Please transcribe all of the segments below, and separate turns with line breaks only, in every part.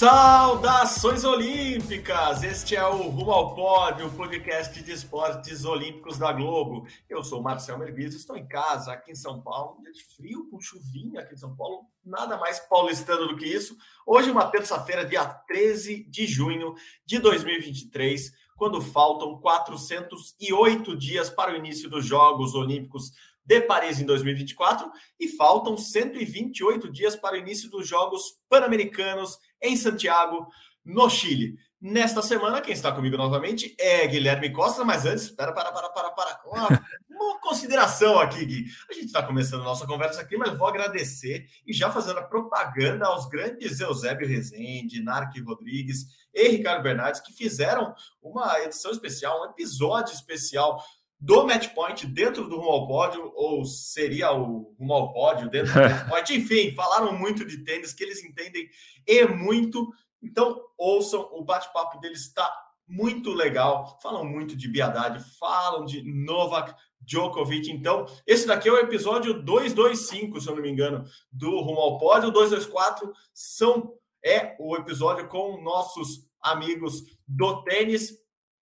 Saudações Olímpicas! Este é o Rumo ao Pódio, o podcast de esportes olímpicos da Globo. Eu sou o Marcel Merguiz, estou em casa, aqui em São Paulo, um dia de frio, com chuvinha aqui em São Paulo, nada mais paulistano do que isso. Hoje, uma terça-feira, dia 13 de junho de 2023, quando faltam 408 dias para o início dos Jogos Olímpicos de Paris em 2024 e faltam 128 dias para o início dos Jogos Pan-Americanos em Santiago, no Chile. Nesta semana, quem está comigo novamente é Guilherme Costa, mas antes, para, para, para, para, para. Uma, uma consideração aqui, Gui. A gente está começando a nossa conversa aqui, mas vou agradecer e já fazendo a propaganda aos grandes Eusébio Rezende, Narque Rodrigues e Ricardo Bernardes, que fizeram uma edição especial, um episódio especial do Match Point dentro do Rumo ao Pódio, ou seria o Rumo ao Pódio dentro do Match Point. Enfim, falaram muito de tênis, que eles entendem e muito. Então, ouçam, o bate-papo deles está muito legal. Falam muito de Biadade, falam de Novak Djokovic. Então, esse daqui é o episódio 225, se eu não me engano, do Rumo ao Pódio. O 224 são, é o episódio com nossos amigos do tênis.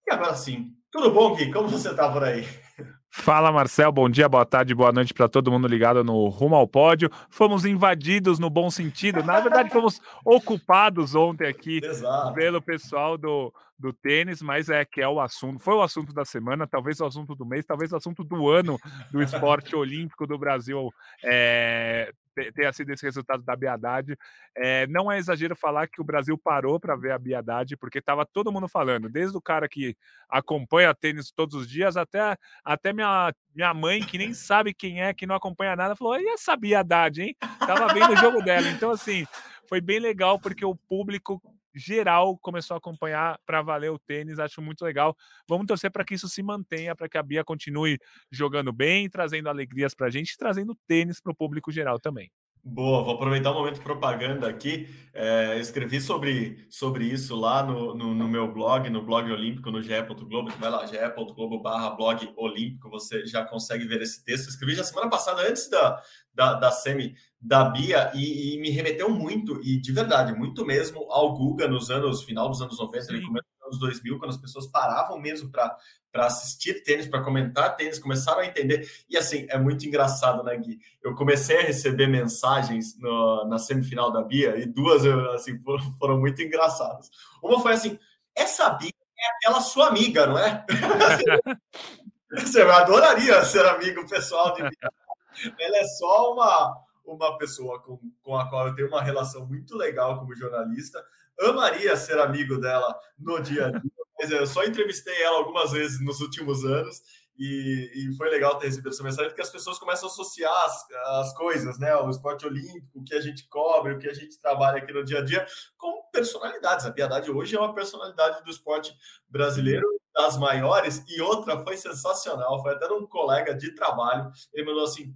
E agora sim, tudo bom, Gui? Como você está por aí?
Fala Marcel, bom dia, boa tarde, boa noite para todo mundo ligado no Rumo ao Pódio. Fomos invadidos no bom sentido, na verdade fomos ocupados ontem aqui Exato. pelo pessoal do, do tênis, mas é que é o assunto, foi o assunto da semana, talvez o assunto do mês, talvez o assunto do ano do esporte olímpico do Brasil. É, tenha sido esse resultado da Biadade. É, não é exagero falar que o Brasil parou para ver a Biadade, porque estava todo mundo falando, desde o cara que acompanha tênis todos os dias, até, até minha, minha mãe, que nem sabe quem é, que não acompanha nada, falou: e essa Biadade, hein? Tava vendo o jogo dela. Então, assim, foi bem legal, porque o público geral começou a acompanhar para valer o tênis, acho muito legal. Vamos torcer para que isso se mantenha, para que a Bia continue jogando bem, trazendo alegrias para a gente, trazendo tênis para o público geral também.
Boa, vou aproveitar o momento propaganda aqui. É, escrevi sobre, sobre isso lá no, no, no, meu blog, no blog olímpico, no ge.globo. Vai lá, ge.globo barra blog olímpico, você já consegue ver esse texto. Escrevi já semana passada, antes da, da, da semi da Bia, e, e, me remeteu muito, e de verdade, muito mesmo, ao Guga nos anos, final dos anos 90, ele começou anos 2000, quando as pessoas paravam mesmo para assistir tênis, para comentar tênis, começaram a entender. E assim, é muito engraçado, né, Gui? Eu comecei a receber mensagens no, na semifinal da Bia e duas assim, foram, foram muito engraçadas. Uma foi assim: essa Bia é aquela sua amiga, não é? Você adoraria ser amigo pessoal de Bia. Ela é só uma, uma pessoa com, com a qual eu tenho uma relação muito legal como jornalista, amaria ser amigo dela no dia a dia, mas eu só entrevistei ela algumas vezes nos últimos anos e, e, foi legal ter recebido essa mensagem, porque as pessoas começam a associar as, as, coisas, né? O esporte olímpico, o que a gente cobre, o que a gente trabalha aqui no dia a dia, com personalidades. A Piedade hoje é uma personalidade do esporte brasileiro, das maiores, e outra foi sensacional, foi até um colega de trabalho, ele mandou assim,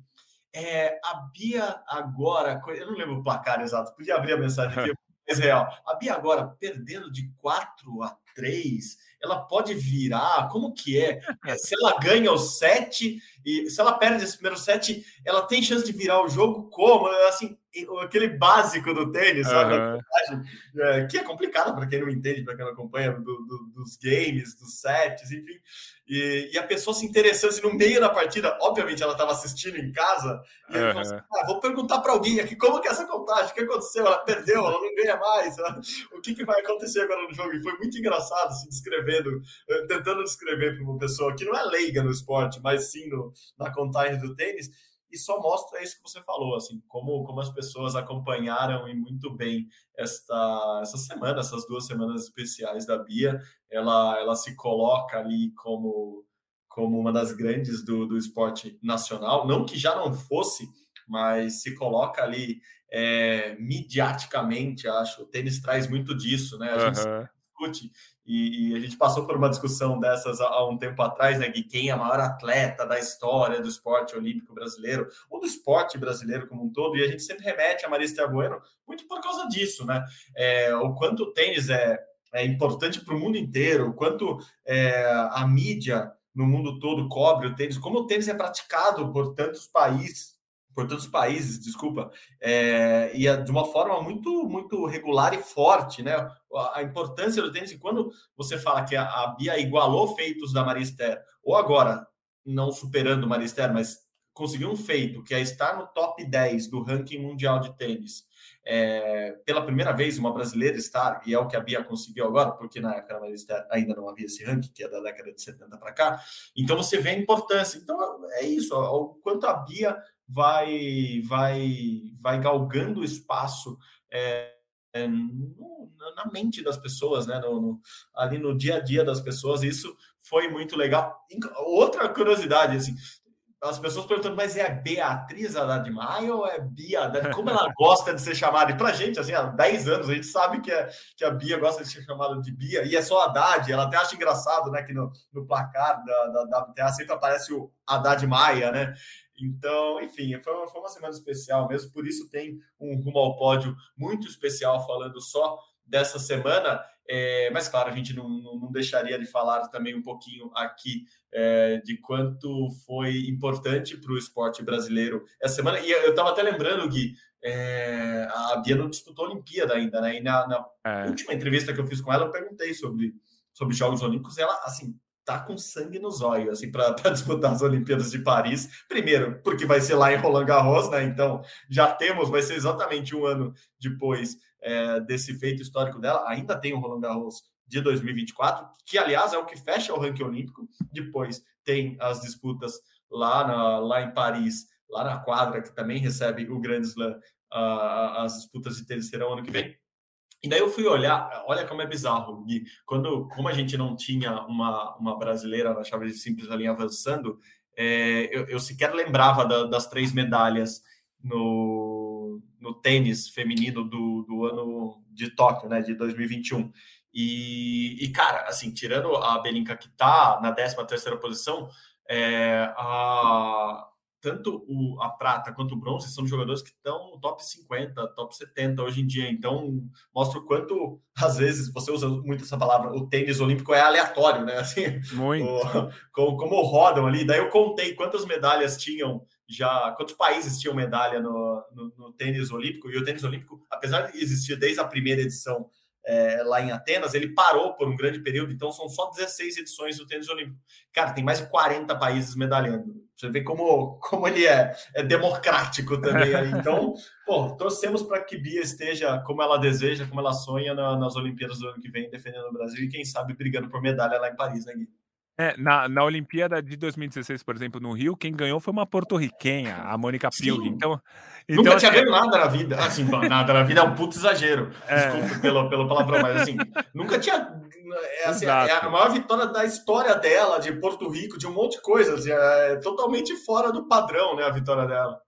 é, a Bia agora, eu não lembro o placar exato, podia abrir a mensagem aqui, mais real. A Bia agora perdendo de 4 a 3, ela pode virar? Como que é? é? Se ela ganha o 7 e se ela perde esse primeiro set, ela tem chance de virar o jogo como? Assim, aquele básico do tênis, sabe? Uhum. É, que é complicado para quem não entende, para quem não acompanha do, do, dos games, dos sets, enfim. E, e, a pessoa se interessando assim, no meio da partida, obviamente ela estava assistindo em casa, e uhum. falou assim, ah, vou perguntar para alguém aqui como que é essa contagem, o que aconteceu? Ela perdeu, ela não ganha mais, ela... o que, que vai acontecer agora no jogo? E foi muito engraçado, assim, descrevendo, eh, tentando descrever para uma pessoa que não é leiga no esporte, mas sim no, na contagem do tênis, e só mostra isso que você falou, assim, como, como as pessoas acompanharam e muito bem esta, essa semana, essas duas semanas especiais da Bia, ela, ela se coloca ali como, como uma das grandes do, do esporte nacional, não que já não fosse, mas se coloca ali é, midiaticamente, acho, o tênis traz muito disso, né? A gente discute, e, e, a gente passou por uma discussão dessas há, há um tempo atrás, né, de quem é a maior atleta da história do esporte olímpico brasileiro, ou do esporte brasileiro como um todo, e a gente sempre remete a Marista Bueno muito por causa disso, né? É, o quanto o tênis é, é importante para o mundo inteiro, o quanto é, a mídia no mundo todo cobre o tênis, como o tênis é praticado por tantos países, por tantos países, desculpa, é, e de uma forma muito, muito regular e forte, né? A importância do tênis, e quando você fala que a, a Bia igualou feitos da Marister, ou agora, não superando Marister, mas conseguiu um feito, que é estar no top 10 do ranking mundial de tênis, é, pela primeira vez uma brasileira estar, e é o que a Bia conseguiu agora, porque na época ainda não havia esse ranking, que é da década de 70 para cá, então você vê a importância. Então é isso, o quanto a Bia vai, vai, vai galgando espaço. É, é, no, na mente das pessoas, né? No, no, ali no dia a dia das pessoas, isso foi muito legal. Outra curiosidade, assim, as pessoas perguntando, mas é a Beatriz Haddad Maia ou é Bia Haddad? Como ela gosta de ser chamada? E pra gente, assim, há 10 anos, a gente sabe que, é, que a Bia gosta de ser chamada de Bia, e é só Haddad, ela até acha engraçado, né, que no, no placar da, da, da WTA sempre aparece o Haddad Maia, né? Então, enfim, foi uma, foi uma semana especial mesmo, por isso tem um rumo ao pódio muito especial falando só dessa semana. É, mas, claro, a gente não, não, deixaria de falar também um pouquinho aqui é, de quanto foi importante para o esporte brasileiro essa semana. E eu estava até lembrando, Gui, é, a Bia não disputou a Olimpíada ainda, né? E na, na é. última entrevista que eu fiz com ela, eu perguntei sobre, sobre Jogos Olímpicos. E ela, assim, tá com sangue nos olhos, assim, para disputar as Olimpíadas de Paris. Primeiro, porque vai ser lá em Roland Garros, né? Então, já temos, vai ser exatamente um ano depois é, desse feito histórico dela. Ainda tem o Roland Garros de 2024, que, aliás, é o que fecha o ranking olímpico. Depois tem as disputas lá, na, lá em Paris, lá na quadra, que também recebe o Grand Slam. Uh, as disputas de tênis serão ano que vem. E daí eu fui olhar, olha como é bizarro, Gui. Quando, como a gente não tinha uma, uma brasileira na chave de simples ali avançando, é, eu, eu, sequer lembrava da, das três medalhas no, no tênis feminino do, do ano de Tóquio, né, de 2021. E, e cara, assim, tirando a Belinka que tá na 13 terceira posição, é, a, tanto o, a prata quanto o bronze são jogadores que estão no top 50, top 70 hoje em dia. Então, mostra o quanto, às vezes, você usa muito essa palavra, o tênis olímpico é aleatório, né? Assim, muito. O, como, como rodam ali. Daí eu contei quantas medalhas tinham já, quantos países tinham medalha no, no, no tênis olímpico. E o tênis olímpico, apesar de existir desde a primeira edição é, lá em Atenas, ele parou por um grande período, então são só 16 edições do tênis olímpico. Cara, tem mais de 40 países medalhando. Você vê como, como ele é, é democrático também. Então, pô, torcemos para que Bia esteja como ela deseja, como ela sonha na, nas Olimpíadas do ano que vem, defendendo o Brasil e quem sabe brigando por medalha lá em Paris, né, Gui?
É, na, na Olimpíada de 2016, por exemplo, no Rio, quem ganhou foi uma porto-riquenha, a Mônica Pilg. Então,
então, Nunca tinha assim, ganho nada na vida. Assim, nada na vida é um puto exagero. É. Desculpa pelo, pelo palavrão, mas assim, nunca tinha. É, assim, é a maior vitória da história dela, de Porto Rico, de um monte de coisas. Assim, é totalmente fora do padrão, né? A vitória dela.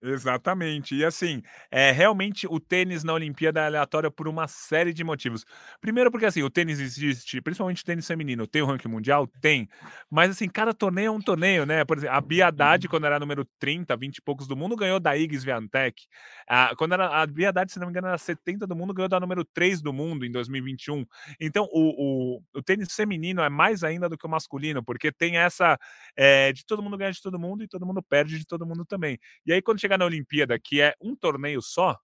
Exatamente. E assim, é realmente o tênis na Olimpíada é aleatório por uma série de motivos. Primeiro, porque assim, o tênis existe, principalmente o tênis feminino, tem o ranking mundial? Tem. Mas assim, cada torneio é um torneio, né? Por exemplo, a Bia Haddad, uhum. quando era número 30, 20 e poucos do mundo, ganhou da Iggs Viantec. Ah, quando era a Bia Haddad, se não me engano, era 70 do mundo, ganhou da número 3 do mundo em 2021. Então, o, o, o tênis feminino é mais ainda do que o masculino, porque tem essa é, de todo mundo ganha de todo mundo e todo mundo perde de todo mundo também. E aí, quando chegar na Olimpíada, que é um torneio só,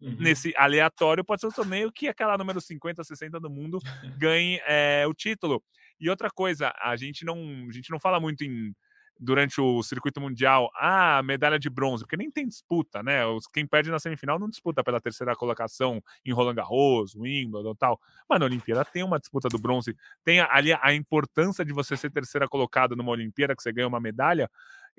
Uhum. nesse aleatório, pode ser um torneio que aquela número 50, 60 do mundo ganhe é, o título. E outra coisa, a gente não, a gente não fala muito em durante o circuito mundial, ah, medalha de bronze, porque nem tem disputa, né? Quem perde na semifinal não disputa pela terceira colocação em Roland Garros, Wimbledon tal. Mas na Olimpíada tem uma disputa do bronze, tem ali a importância de você ser terceira colocada numa Olimpíada, que você ganha uma medalha,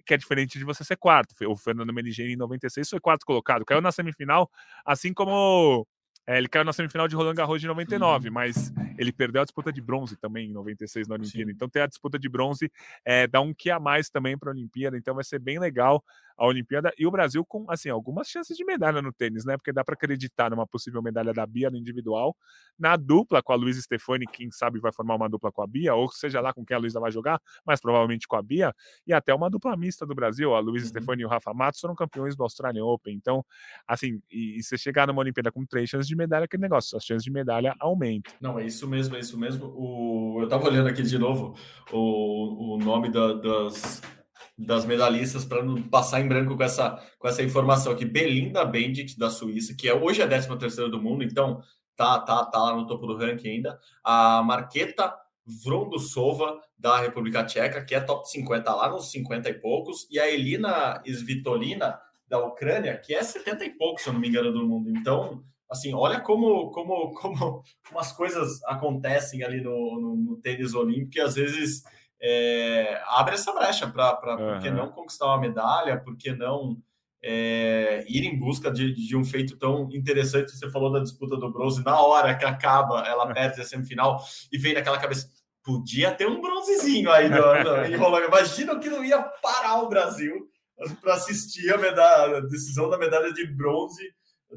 que é diferente de você ser quarto. O Fernando Meligeni em 96 foi quarto colocado, caiu na semifinal, assim como é, ele caiu na semifinal de Roland Garros de 99, uhum. mas ele perdeu a disputa de bronze também em 96 na Olimpíada. Sim. Então ter a disputa de bronze é, dá um que a mais também para a Olimpíada, então vai ser bem legal. A Olimpíada e o Brasil com assim algumas chances de medalha no tênis, né? Porque dá para acreditar numa possível medalha da Bia no individual, na dupla com a Luísa Stefani, quem sabe vai formar uma dupla com a Bia, ou seja lá com quem a Luísa vai jogar, mas provavelmente com a Bia, e até uma dupla mista do Brasil, a Luísa uhum. Stefani e o Rafa Matos foram campeões do Australian Open. Então, assim, e, e você chegar numa Olimpíada com três chances de medalha, aquele negócio, as chances de medalha aumentam.
Não, é isso mesmo, é isso mesmo. O, eu tava olhando aqui de novo o, o nome da, das das medalhistas para não passar em branco com essa, com essa informação aqui. Belinda Bendit, da Suíça, que é, hoje é a 13 terceira do mundo, então tá, tá, tá lá no topo do ranking ainda. A Marqueta Vrondusova, da República Tcheca, que é top 50, lá nos 50 e poucos. E a Elina Svitolina, da Ucrânia, que é 70 e poucos, se eu não me engano, do mundo. Então, assim, olha como, como, como, como as coisas acontecem ali no, no, no tênis olímpico e às vezes é, abre essa brecha para uhum. por que não conquistar uma medalha, por que não é, ir em busca de, de, um feito tão interessante. Você falou da disputa do bronze, na hora que acaba, ela perde a semifinal e vem naquela cabeça. Podia ter um bronzezinho aí do, do, Imagina que não ia parar o Brasil para assistir a, medalha, a decisão da medalha de bronze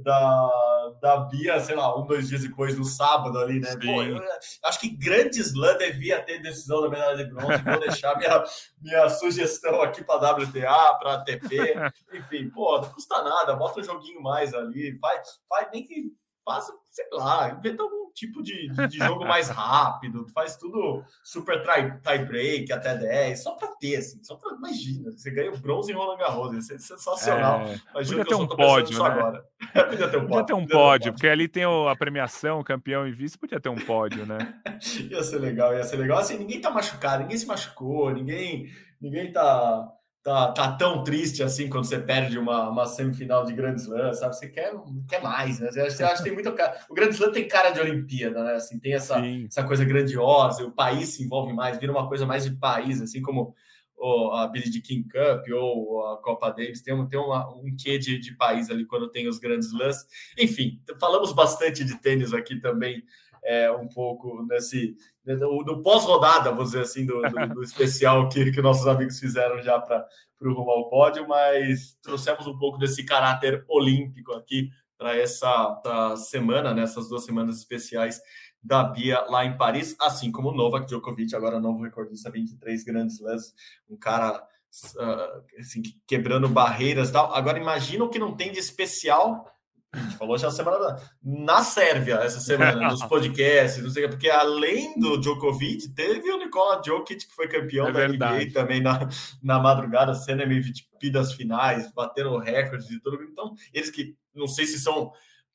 da, da Bia, sei lá, um, dois dias depois, no sábado ali, né? Pô, eu, acho que grande slam devia ter decisão da medalha de bronze. Vou deixar minha, minha sugestão aqui para WTA, para ATP. Enfim, pô, não custa nada, bota um joguinho mais ali, faz, faz nem que faça, sei lá, inventa algum tipo de, de, de jogo mais rápido, faz tudo super tie, tie break até 10, só para ter, assim, só para imagina, você ganha o bronze em Roland Garros, isso é sensacional. É,
podia ter um pódio, né? agora. podia ter um pódio. Podia ter um pódio, porque ali tem a premiação, campeão e vice, podia ter um pódio, né?
ia ser legal, ia ser legal. Assim, ninguém tá machucado, ninguém se machucou, ninguém, ninguém tá tá, tá tão triste assim quando você perde uma, uma semifinal de Grand Slam, sabe? Você quer, quer mais, né? Você acha, acha que tem muito cara. O Grand Slam tem cara de Olimpíada, né? Assim, tem essa, essa coisa grandiosa, o país se envolve mais, vira uma coisa mais de país, assim como o, a Billie de King Cup ou a Copa Davis, tem, um, tem uma, um quê de, de país ali quando tem os grandes lãs. Enfim, falamos bastante de tênis aqui também é, um pouco nesse no, pós-rodada, vou dizer assim, do, do, do especial que, que nossos amigos fizeram já para o rumo ao pódio, mas trouxemos um pouco desse caráter olímpico aqui para essa, essa, semana, nessas né, duas semanas especiais da Bia lá em Paris, assim como o Novak Djokovic, agora novo recordista, 23 grandes lãs, um cara uh, assim, quebrando barreiras tal. Agora imagina o que não tem de especial a gente falou já semana na Sérvia, essa semana, nos podcasts, não sei porque além do Djokovic, teve o Nikola Djokic, que foi campeão é da NBA também na, na madrugada, sendo MVP das finais, batendo recordes e tudo. Então, eles que não sei se são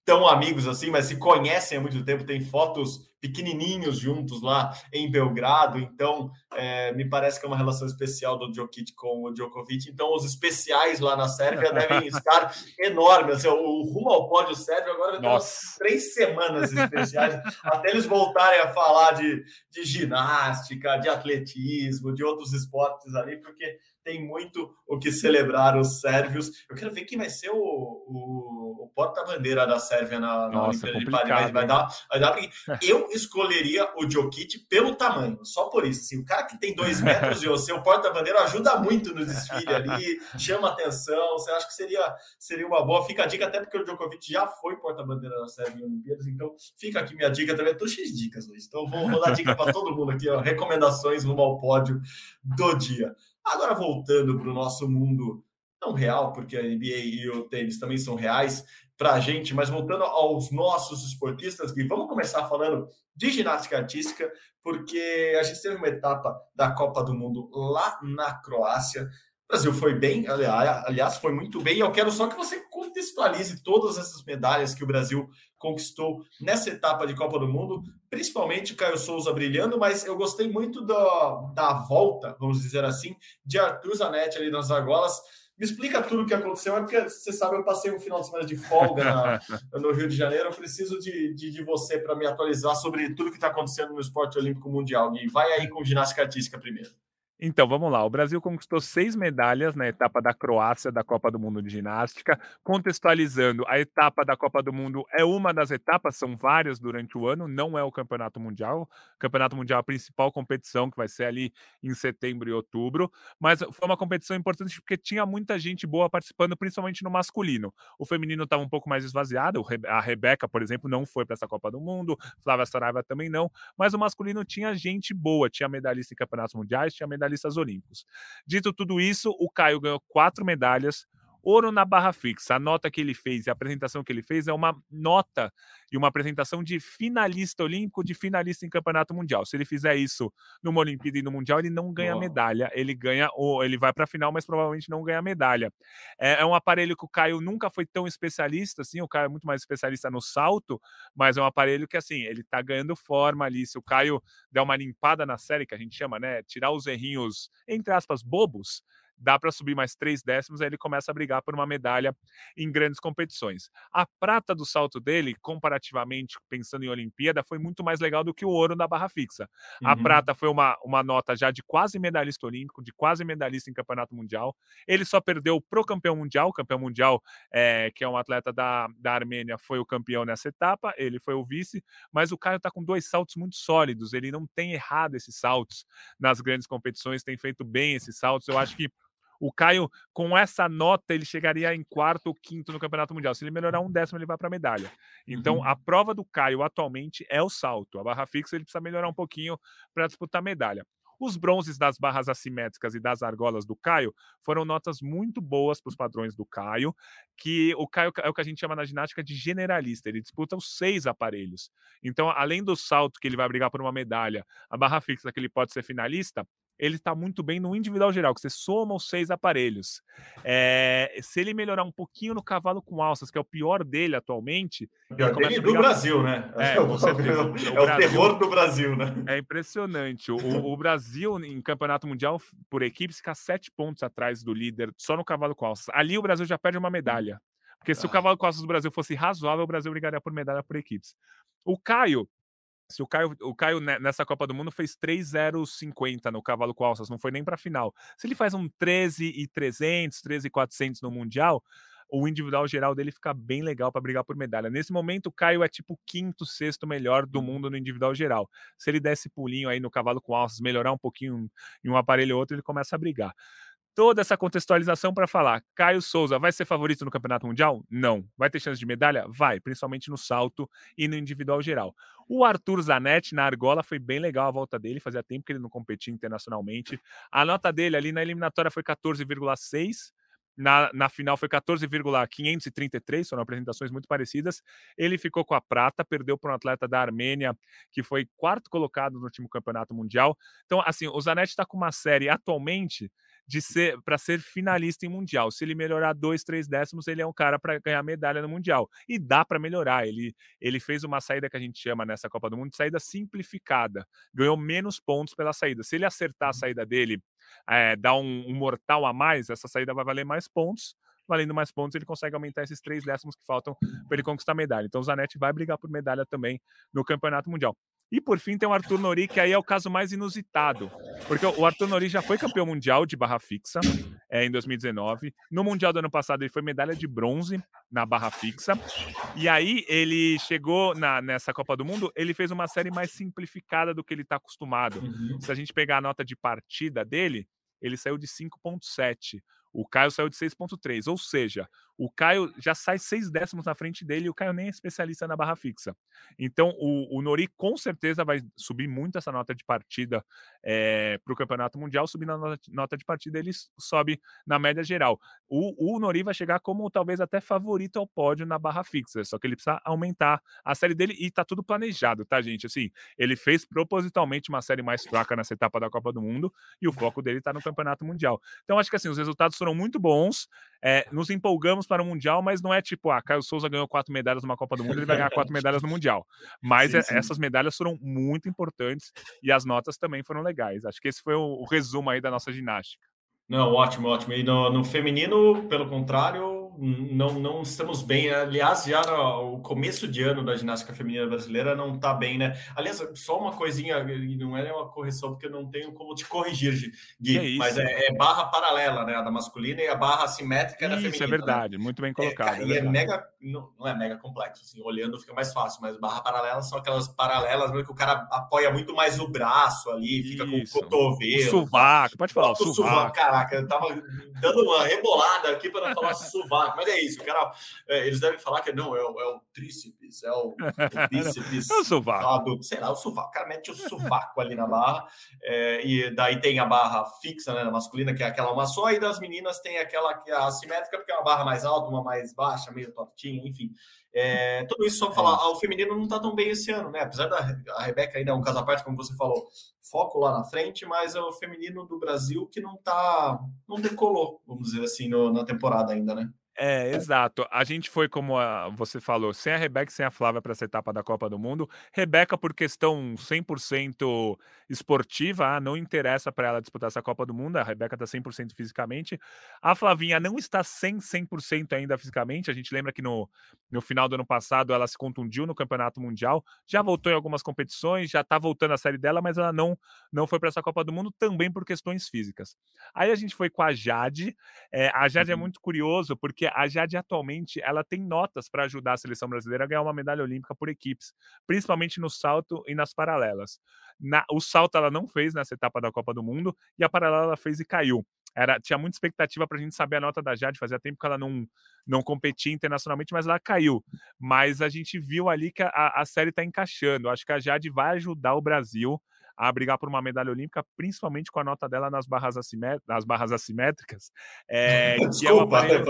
tão amigos assim, mas se conhecem há muito tempo, tem fotos pequenininhos juntos lá em Belgrado, então é, me parece que é uma relação especial do Djokic com o Djokovic, então os especiais lá na Sérvia devem estar enormes, assim, o rumo ao pódio sérvio agora vai três semanas especiais, até eles voltarem a falar de, de ginástica, de atletismo, de outros esportes ali, porque tem muito o que celebrar os sérvios. Eu quero ver quem vai ser o, o, o porta-bandeira da Sérvia na, na Nossa, Olimpíada de Paris. Vai, vai, dar, vai dar eu escolheria o Jokic pelo tamanho, só por isso. Assim, o cara que tem dois metros de você, o porta-bandeira ajuda muito no desfile ali, chama atenção. Você acha que seria, seria uma boa? Fica a dica, até porque o Djokovic já foi porta-bandeira da Sérvia em Olimpíadas, então fica aqui minha dica também. Eu tô cheio de dicas, Luiz. Então vou, vou dar dica para todo mundo aqui, ó, recomendações rumo ao pódio do dia. Agora, voltando para o nosso mundo não real, porque a NBA e o tênis também são reais para a gente, mas voltando aos nossos esportistas, Gui, vamos começar falando de ginástica artística, porque a gente teve uma etapa da Copa do Mundo lá na Croácia. O Brasil foi bem, aliás, foi muito bem. Eu quero só que você contextualize todas essas medalhas que o Brasil conquistou nessa etapa de Copa do Mundo, principalmente Caio Souza brilhando, mas eu gostei muito da, da volta, vamos dizer assim, de Arthur Zanetti ali nas argolas. Me explica tudo o que aconteceu, é porque você sabe, eu passei um final de semana de folga na, no Rio de Janeiro. Eu preciso de, de, de você para me atualizar sobre tudo que está acontecendo no esporte olímpico mundial. E vai aí com ginástica artística primeiro.
Então, vamos lá. O Brasil conquistou seis medalhas na etapa da Croácia da Copa do Mundo de Ginástica. Contextualizando, a etapa da Copa do Mundo é uma das etapas, são várias durante o ano, não é o Campeonato Mundial. O Campeonato Mundial é a principal competição, que vai ser ali em setembro e outubro. Mas foi uma competição importante porque tinha muita gente boa participando, principalmente no masculino. O feminino estava um pouco mais esvaziado. A Rebeca, por exemplo, não foi para essa Copa do Mundo. Flávia Saraiva também não. Mas o masculino tinha gente boa, tinha medalhista em campeonatos mundiais, tinha medalhista medalhistas olímpicos. Dito tudo isso, o Caio ganhou quatro medalhas, ouro na barra fixa. A nota que ele fez e a apresentação que ele fez é uma nota e uma apresentação de finalista olímpico, de finalista em campeonato mundial. Se ele fizer isso numa Olimpíada e no Mundial, ele não ganha medalha. Ele ganha, ou ele vai para a final, mas provavelmente não ganha medalha. É, é, um aparelho que o Caio nunca foi tão especialista assim. O Caio é muito mais especialista no salto, mas é um aparelho que, assim, ele tá ganhando forma ali. Se o Caio der uma limpada na série, que a gente chama, né? Tirar os errinhos, entre aspas, bobos dá para subir mais três décimos, aí ele começa a brigar por uma medalha em grandes competições. A prata do salto dele, comparativamente, pensando em Olimpíada, foi muito mais legal do que o ouro da barra fixa. Uhum. A prata foi uma, uma nota já de quase medalhista olímpico, de quase medalhista em campeonato mundial. Ele só perdeu pro campeão mundial, o campeão mundial, é, que é um atleta da, da Armênia, foi o campeão nessa etapa, ele foi o vice, mas o Caio está com dois saltos muito sólidos, ele não tem errado esses saltos nas grandes competições, tem feito bem esses saltos. Eu acho que o Caio, com essa nota, ele chegaria em quarto ou quinto no Campeonato Mundial. Se ele melhorar um décimo, ele vai para medalha. Então, uhum. a prova do Caio atualmente é o salto. A barra fixa ele precisa melhorar um pouquinho para disputar medalha. Os bronzes das barras assimétricas e das argolas do Caio foram notas muito boas para os padrões do Caio, que o Caio é o que a gente chama na ginástica de generalista, ele disputa os seis aparelhos. Então, além do salto que ele vai brigar por uma medalha, a barra fixa que ele pode ser finalista, ele está muito bem no individual geral, que você soma os seis aparelhos. É, se ele melhorar um pouquinho no cavalo com alças, que é o pior dele atualmente.
O pior dele do Brasil, né? É, é, o, é o, terror do Brasil, né?
É impressionante. O, o, Brasil, em campeonato mundial, por equipes, fica sete pontos atrás do líder, só no cavalo com alças. Ali o Brasil já perde uma medalha. Porque se o ah. cavalo com alças do Brasil fosse razoável, o Brasil brigaria por medalha por equipes. O Caio, se o Caio, o Caio nessa Copa do Mundo fez 3,050 no cavalo com alças, não foi nem para final. Se ele faz um 13,300, 13,400 no Mundial, o individual geral dele fica bem legal para brigar por medalha. Nesse momento, o Caio é tipo quinto, sexto melhor do uhum. mundo no individual geral. Se ele der esse pulinho aí no cavalo com alças, melhorar um pouquinho em um aparelho ou outro, ele começa a brigar toda essa contextualização para falar: Caio Souza vai ser favorito no Campeonato Mundial? Não. Vai ter chance de medalha? Vai, principalmente no salto e no individual geral. O Arthur Zanetti na argola foi bem legal a volta dele, fazia tempo que ele não competia internacionalmente. A nota dele ali na eliminatória foi 14,6. Na, na final foi 14,533, foram apresentações muito parecidas. Ele ficou com a prata, perdeu para um atleta da Armênia, que foi quarto colocado no último campeonato mundial. Então, assim, o Zanetti está com uma série atualmente de ser para ser finalista em mundial. Se ele melhorar dois, três décimos, ele é um cara para ganhar medalha no mundial. E dá para melhorar. Ele, ele fez uma saída que a gente chama nessa Copa do Mundo de saída simplificada. Ganhou menos pontos pela saída. Se ele acertar a uhum. saída dele, é, dar um, um mortal a mais, essa saída vai valer mais pontos valendo mais pontos, ele consegue aumentar esses três décimos que faltam para ele conquistar medalha. Então o Zanetti vai brigar por medalha também no Campeonato Mundial. E por fim tem o Arthur Nori, que aí é o caso mais inusitado, porque o Arthur Nori já foi campeão mundial de barra fixa é, em 2019. No Mundial do ano passado ele foi medalha de bronze na barra fixa. E aí ele chegou na, nessa Copa do Mundo, ele fez uma série mais simplificada do que ele está acostumado. Uhum. Se a gente pegar a nota de partida dele, ele saiu de 5.7. O Caio saiu de 6,3, ou seja, o Caio já sai seis décimos na frente dele e o Caio nem é especialista na barra fixa. Então, o, o Nori com certeza vai subir muito essa nota de partida é, eh, para o Campeonato Mundial. Subindo a nota, de partida, ele sobe na média geral. O, o Nori vai chegar como talvez até favorito ao pódio na barra fixa, só que ele precisa aumentar a série dele e tá tudo planejado, tá, gente? Assim, ele fez propositalmente uma série mais fraca nessa etapa da Copa do Mundo e o foco dele tá no Campeonato Mundial. Então, acho que assim, os resultados foram muito bons, é, nos empolgamos para o Mundial, mas não é tipo, ah, Caio Souza ganhou quatro medalhas numa Copa do Mundo, ele vai ganhar quatro medalhas no Mundial. Mas sim, é, sim. essas medalhas foram muito importantes e as notas também foram legais. Acho que esse foi o, o resumo aí da nossa ginástica.
Não, ótimo, ótimo. E no, no, feminino, pelo contrário, não, não estamos bem. Aliás, já no o começo de ano da ginástica feminina brasileira não está bem, né? Aliás, só uma coisinha, e não é uma correção, porque eu não tenho como te corrigir, Gui, é mas é, é, barra paralela, né? A da masculina e a barra assimétrica
isso,
da feminina.
Isso é verdade,
né?
muito bem colocado.
É, e é, mega, não, não, é mega complexo, assim, olhando fica mais fácil, mas barra paralela são aquelas paralelas que o cara apoia muito mais o braço ali, fica isso. com o cotovelo. O
sovaco, pode falar, o sovaco.
Caraca, eu tava dando uma rebolada aqui para não falar sovaco, mas é isso, cara. É, eles devem falar que não, é o, é o tríceps, é o, o bíceps.
é o sovaco.
sei lá, o sovaco. O cara mete o sovaco ali na barra, é, e daí tem a barra fixa, né, na masculina, que é aquela uma só, e das meninas tem aquela que é assimétrica, porque é uma barra mais alta, uma mais baixa, meio tortinha, enfim. É, tudo isso só falar, ah, o feminino não está tão bem esse ano, né? Apesar da a Rebeca ainda é um caso à parte, como você falou, foco lá na frente, mas é o feminino do Brasil que não tá, não decolou, vamos dizer assim, no, na temporada ainda, né?
É, exato. A gente foi, como a, você falou, sem a Rebeca e sem a Flávia para essa etapa da Copa do Mundo. Rebeca, por questão 100% esportiva, ah, não interessa para ela disputar essa Copa do Mundo. A Rebeca está 100% fisicamente. A Flavinha não está 100%, 100% ainda fisicamente. A gente lembra que no, no final do ano passado ela se contundiu no Campeonato Mundial. Já voltou em algumas competições, já está voltando a série dela, mas ela não, não foi para essa Copa do Mundo também por questões físicas. Aí a gente foi com a Jade. É, a Jade é uhum. é muito curioso porque a Jade atualmente ela tem notas para ajudar a seleção brasileira a ganhar uma medalha olímpica por equipes, principalmente no salto e nas paralelas. Na, o salto ela não fez nessa etapa da Copa do Mundo e a paralela ela fez e caiu. Era, tinha muita expectativa para a gente saber a nota da Jade, fazia tempo que ela não, não competia internacionalmente, mas ela caiu. Mas a gente viu ali que a, a série está encaixando. Acho que a Jade vai ajudar o Brasil a brigar por uma medalha olímpica, principalmente com a nota dela nas barras, assimétricas, nas barras assimétricas.
É, desculpa, é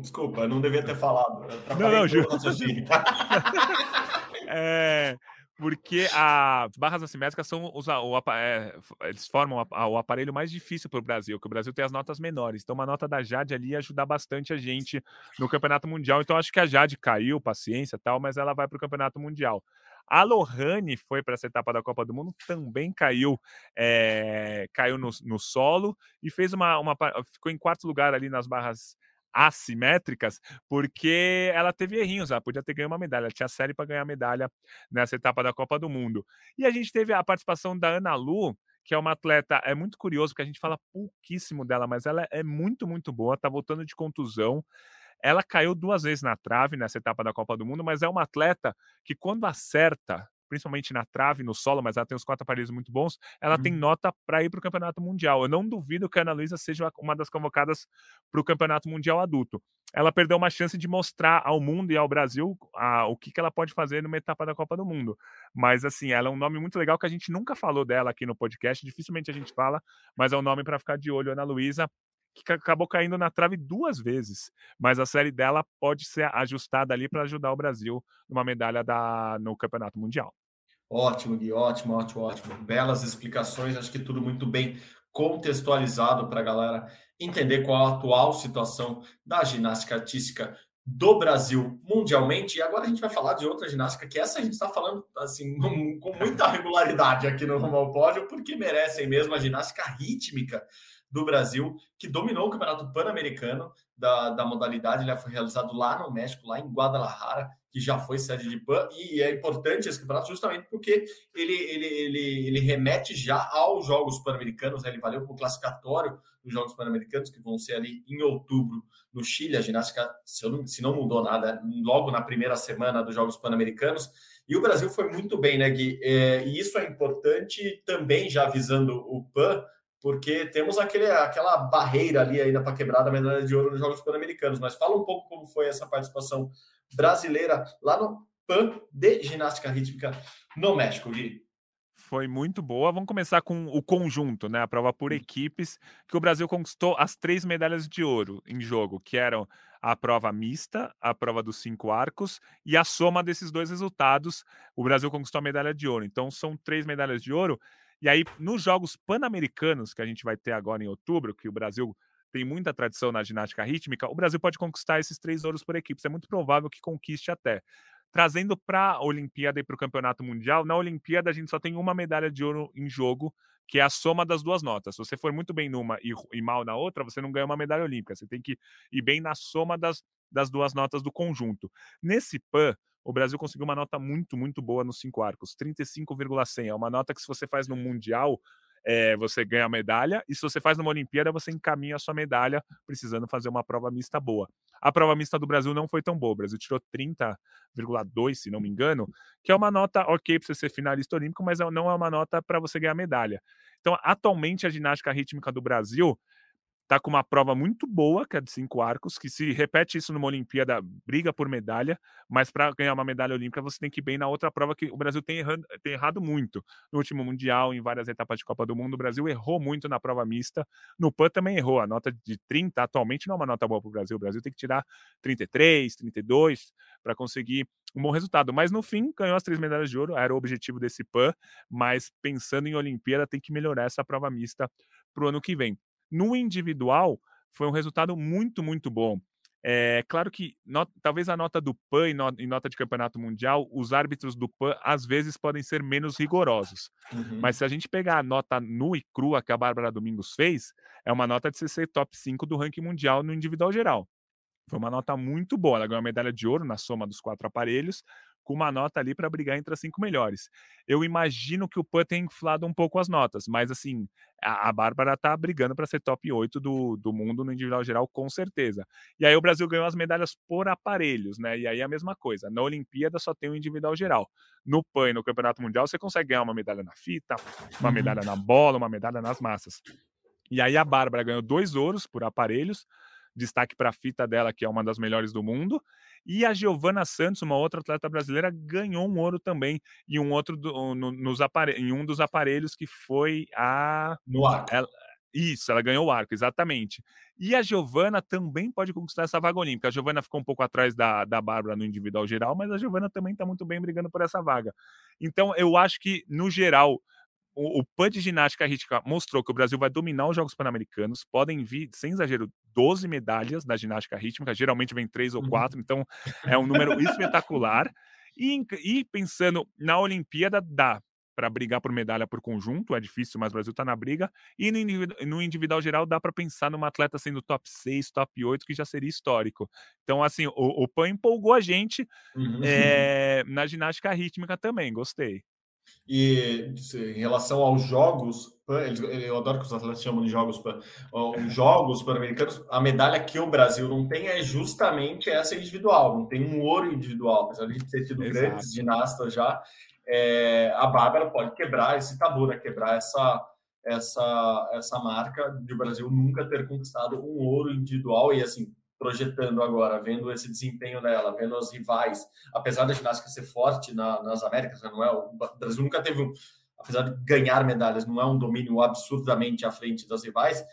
desculpa, não devia ter falado.
Não, não, juro. é, porque as barras assimétricas são os, o, é, eles formam o aparelho mais difícil para o Brasil, que o Brasil tem as notas menores. Então, uma nota da Jade ali ia ajudar bastante a gente no Campeonato Mundial. Então, acho que a Jade caiu, paciência tal, mas ela vai para o Campeonato Mundial. A Lohane foi para essa etapa da Copa do Mundo, também caiu, é, caiu no, no, solo e fez uma, uma. ficou em quarto lugar ali nas barras assimétricas, porque ela teve errinhos, ela podia ter ganho uma medalha, ela tinha série para ganhar medalha nessa etapa da Copa do Mundo. E a gente teve a participação da Ana Lu, que é uma atleta, é muito curioso, porque a gente fala pouquíssimo dela, mas ela é muito, muito boa, tá voltando de contusão. Ela caiu duas vezes na trave nessa etapa da Copa do Mundo, mas é uma atleta que, quando acerta, principalmente na trave, no solo, mas ela tem os quatro aparelhos muito bons, ela uhum. tem nota para ir para o Campeonato Mundial. Eu não duvido que a Ana Luísa seja uma das convocadas para o Campeonato Mundial adulto. Ela perdeu uma chance de mostrar ao mundo e ao Brasil a, o que, que ela pode fazer numa etapa da Copa do Mundo. Mas, assim, ela é um nome muito legal que a gente nunca falou dela aqui no podcast, dificilmente a gente fala, mas é um nome para ficar de olho, Ana Luísa que acabou caindo na trave duas vezes, mas a série dela pode ser ajustada ali para ajudar o Brasil numa medalha da, no Campeonato Mundial.
Ótimo, Gui, ótimo, ótimo, ótimo. Belas explicações, acho que tudo muito bem contextualizado para a galera entender qual a atual situação da ginástica artística do Brasil mundialmente. E agora a gente vai falar de outra ginástica, que essa a gente está falando assim com muita regularidade aqui no Rumo Pódio, porque merecem mesmo a ginástica rítmica do Brasil, que dominou o Campeonato Pan-Americano da, da modalidade. Ele foi realizado lá no México, lá em Guadalajara, que já foi sede de PAN. E é importante esse campeonato justamente porque ele, ele, ele, ele remete já aos Jogos Pan-Americanos. Né? Ele valeu como classificatório dos Jogos Pan-Americanos, que vão ser ali em outubro no Chile. A ginástica, se, não, se não mudou nada, logo na primeira semana dos Jogos Pan-Americanos. E o Brasil foi muito bem, né, Gui? É, e isso é importante também, já visando o PAN, porque temos aquele, aquela barreira ali ainda para quebrar da medalha de ouro nos Jogos Pan-Americanos. Mas fala um pouco como foi essa participação brasileira lá no PAN de ginástica rítmica no México, Gui.
Foi muito boa. Vamos começar com o conjunto, né? A prova por equipes, que o Brasil conquistou as três medalhas de ouro em jogo, que eram a prova mista, a prova dos cinco arcos e a soma desses dois resultados, o Brasil conquistou a medalha de ouro. Então são três medalhas de ouro e aí, nos Jogos Pan-Americanos, que a gente vai ter agora em outubro, que o Brasil tem muita tradição na ginástica rítmica, o Brasil pode conquistar esses três ouros por equipe. É muito provável que conquiste até. Trazendo para a Olimpíada e para o Campeonato Mundial, na Olimpíada a gente só tem uma medalha de ouro em jogo, que é a soma das duas notas. Se você for muito bem numa e, e mal na outra, você não ganha uma medalha olímpica. Você tem que ir bem na soma das, das duas notas do conjunto. Nesse PAN, o Brasil conseguiu uma nota muito, muito boa nos cinco arcos, 35,100. É uma nota que, se você faz no Mundial, é, você ganha a medalha, e se você faz numa Olimpíada, você encaminha a sua medalha, precisando fazer uma prova mista boa. A prova mista do Brasil não foi tão boa, o Brasil tirou 30,2, se não me engano, que é uma nota ok para você ser finalista olímpico, mas é, não é uma nota para você ganhar medalha. Então, atualmente, a ginástica rítmica do Brasil tá com uma prova muito boa, que é de cinco arcos, que se repete isso numa Olimpíada, briga por medalha, mas para ganhar uma medalha olímpica você tem que ir bem na outra prova que o Brasil tem errado, tem errado muito. No último Mundial, em várias etapas de Copa do Mundo, o Brasil errou muito na prova mista. No PAN também errou. A nota de 30 atualmente não é uma nota boa para o Brasil. O Brasil tem que tirar 33, 32 para conseguir um bom resultado. Mas no fim, ganhou as três medalhas de ouro, era o objetivo desse PAN, mas pensando em Olimpíada, tem que melhorar essa prova mista para o ano que vem. No individual, foi um resultado muito, muito bom. É claro que not, talvez a nota do PAN em, nota de campeonato mundial, os árbitros do PAN às vezes podem ser menos rigorosos. Uhum. Mas se a gente pegar a nota nua e crua que a Bárbara Domingos fez, é uma nota de ser top 5 do ranking mundial no individual geral. Foi uma nota muito boa. Ela ganhou a medalha de ouro na soma dos quatro aparelhos, com uma nota ali para brigar entre as cinco melhores. Eu imagino que o PAN tem inflado um pouco as notas, mas assim, a, a Bárbara tá brigando para ser top 8 do, do mundo no individual geral, com certeza. E aí o Brasil ganhou as medalhas por aparelhos, né? E aí é a mesma coisa. Na Olimpíada só tem o individual geral. No PAN e no Campeonato Mundial você consegue ganhar uma medalha na fita, uma uhum. medalha na bola, uma medalha nas massas. E aí a Bárbara ganhou dois ouros por aparelhos, destaque para a fita dela, que é uma das melhores do mundo. E a Giovana Santos, uma outra atleta brasileira, ganhou um ouro também em um outro do, no, nos em um dos aparelhos que foi a
no arco.
Ela, isso, ela ganhou o arco, exatamente. E a Giovana também pode conquistar essa vaga olímpica. A Giovana ficou um pouco atrás da, da Bárbara no individual geral, mas a Giovana também está muito bem brigando por essa vaga. Então, eu acho que, no geral, o, o PAN de ginástica rítmica mostrou que o Brasil vai dominar os Jogos Pan-Americanos. Podem vir, sem exagero, 12 medalhas da ginástica rítmica. Geralmente vem três ou uhum. quatro, então é um número espetacular. E, e, pensando na Olimpíada, dá para brigar por medalha por conjunto, é difícil, mas o Brasil está na briga. E no individual, no individual geral, dá para pensar numa atleta sendo top 6, top 8, que já seria histórico. Então, assim, o, o PAN empolgou a gente uhum. é, na ginástica rítmica também, gostei.
E em relação aos jogos, eu adoro que os atletas chamam de jogos, os jogos pan-americanos, a medalha que o Brasil não tem é justamente essa individual, não tem um ouro individual, apesar de ter tido Exato. grandes ginastas já, é, a Bárbara pode quebrar esse tabu, né? quebrar essa, essa, essa marca de o Brasil nunca ter conquistado um ouro individual e assim, projetando agora, vendo esse desempenho dela, vendo as rivais, apesar da ginástica ser forte na, nas Américas, né, não é? O Brasil nunca teve, um, apesar de ganhar medalhas, não é um domínio absurdamente à frente das rivais.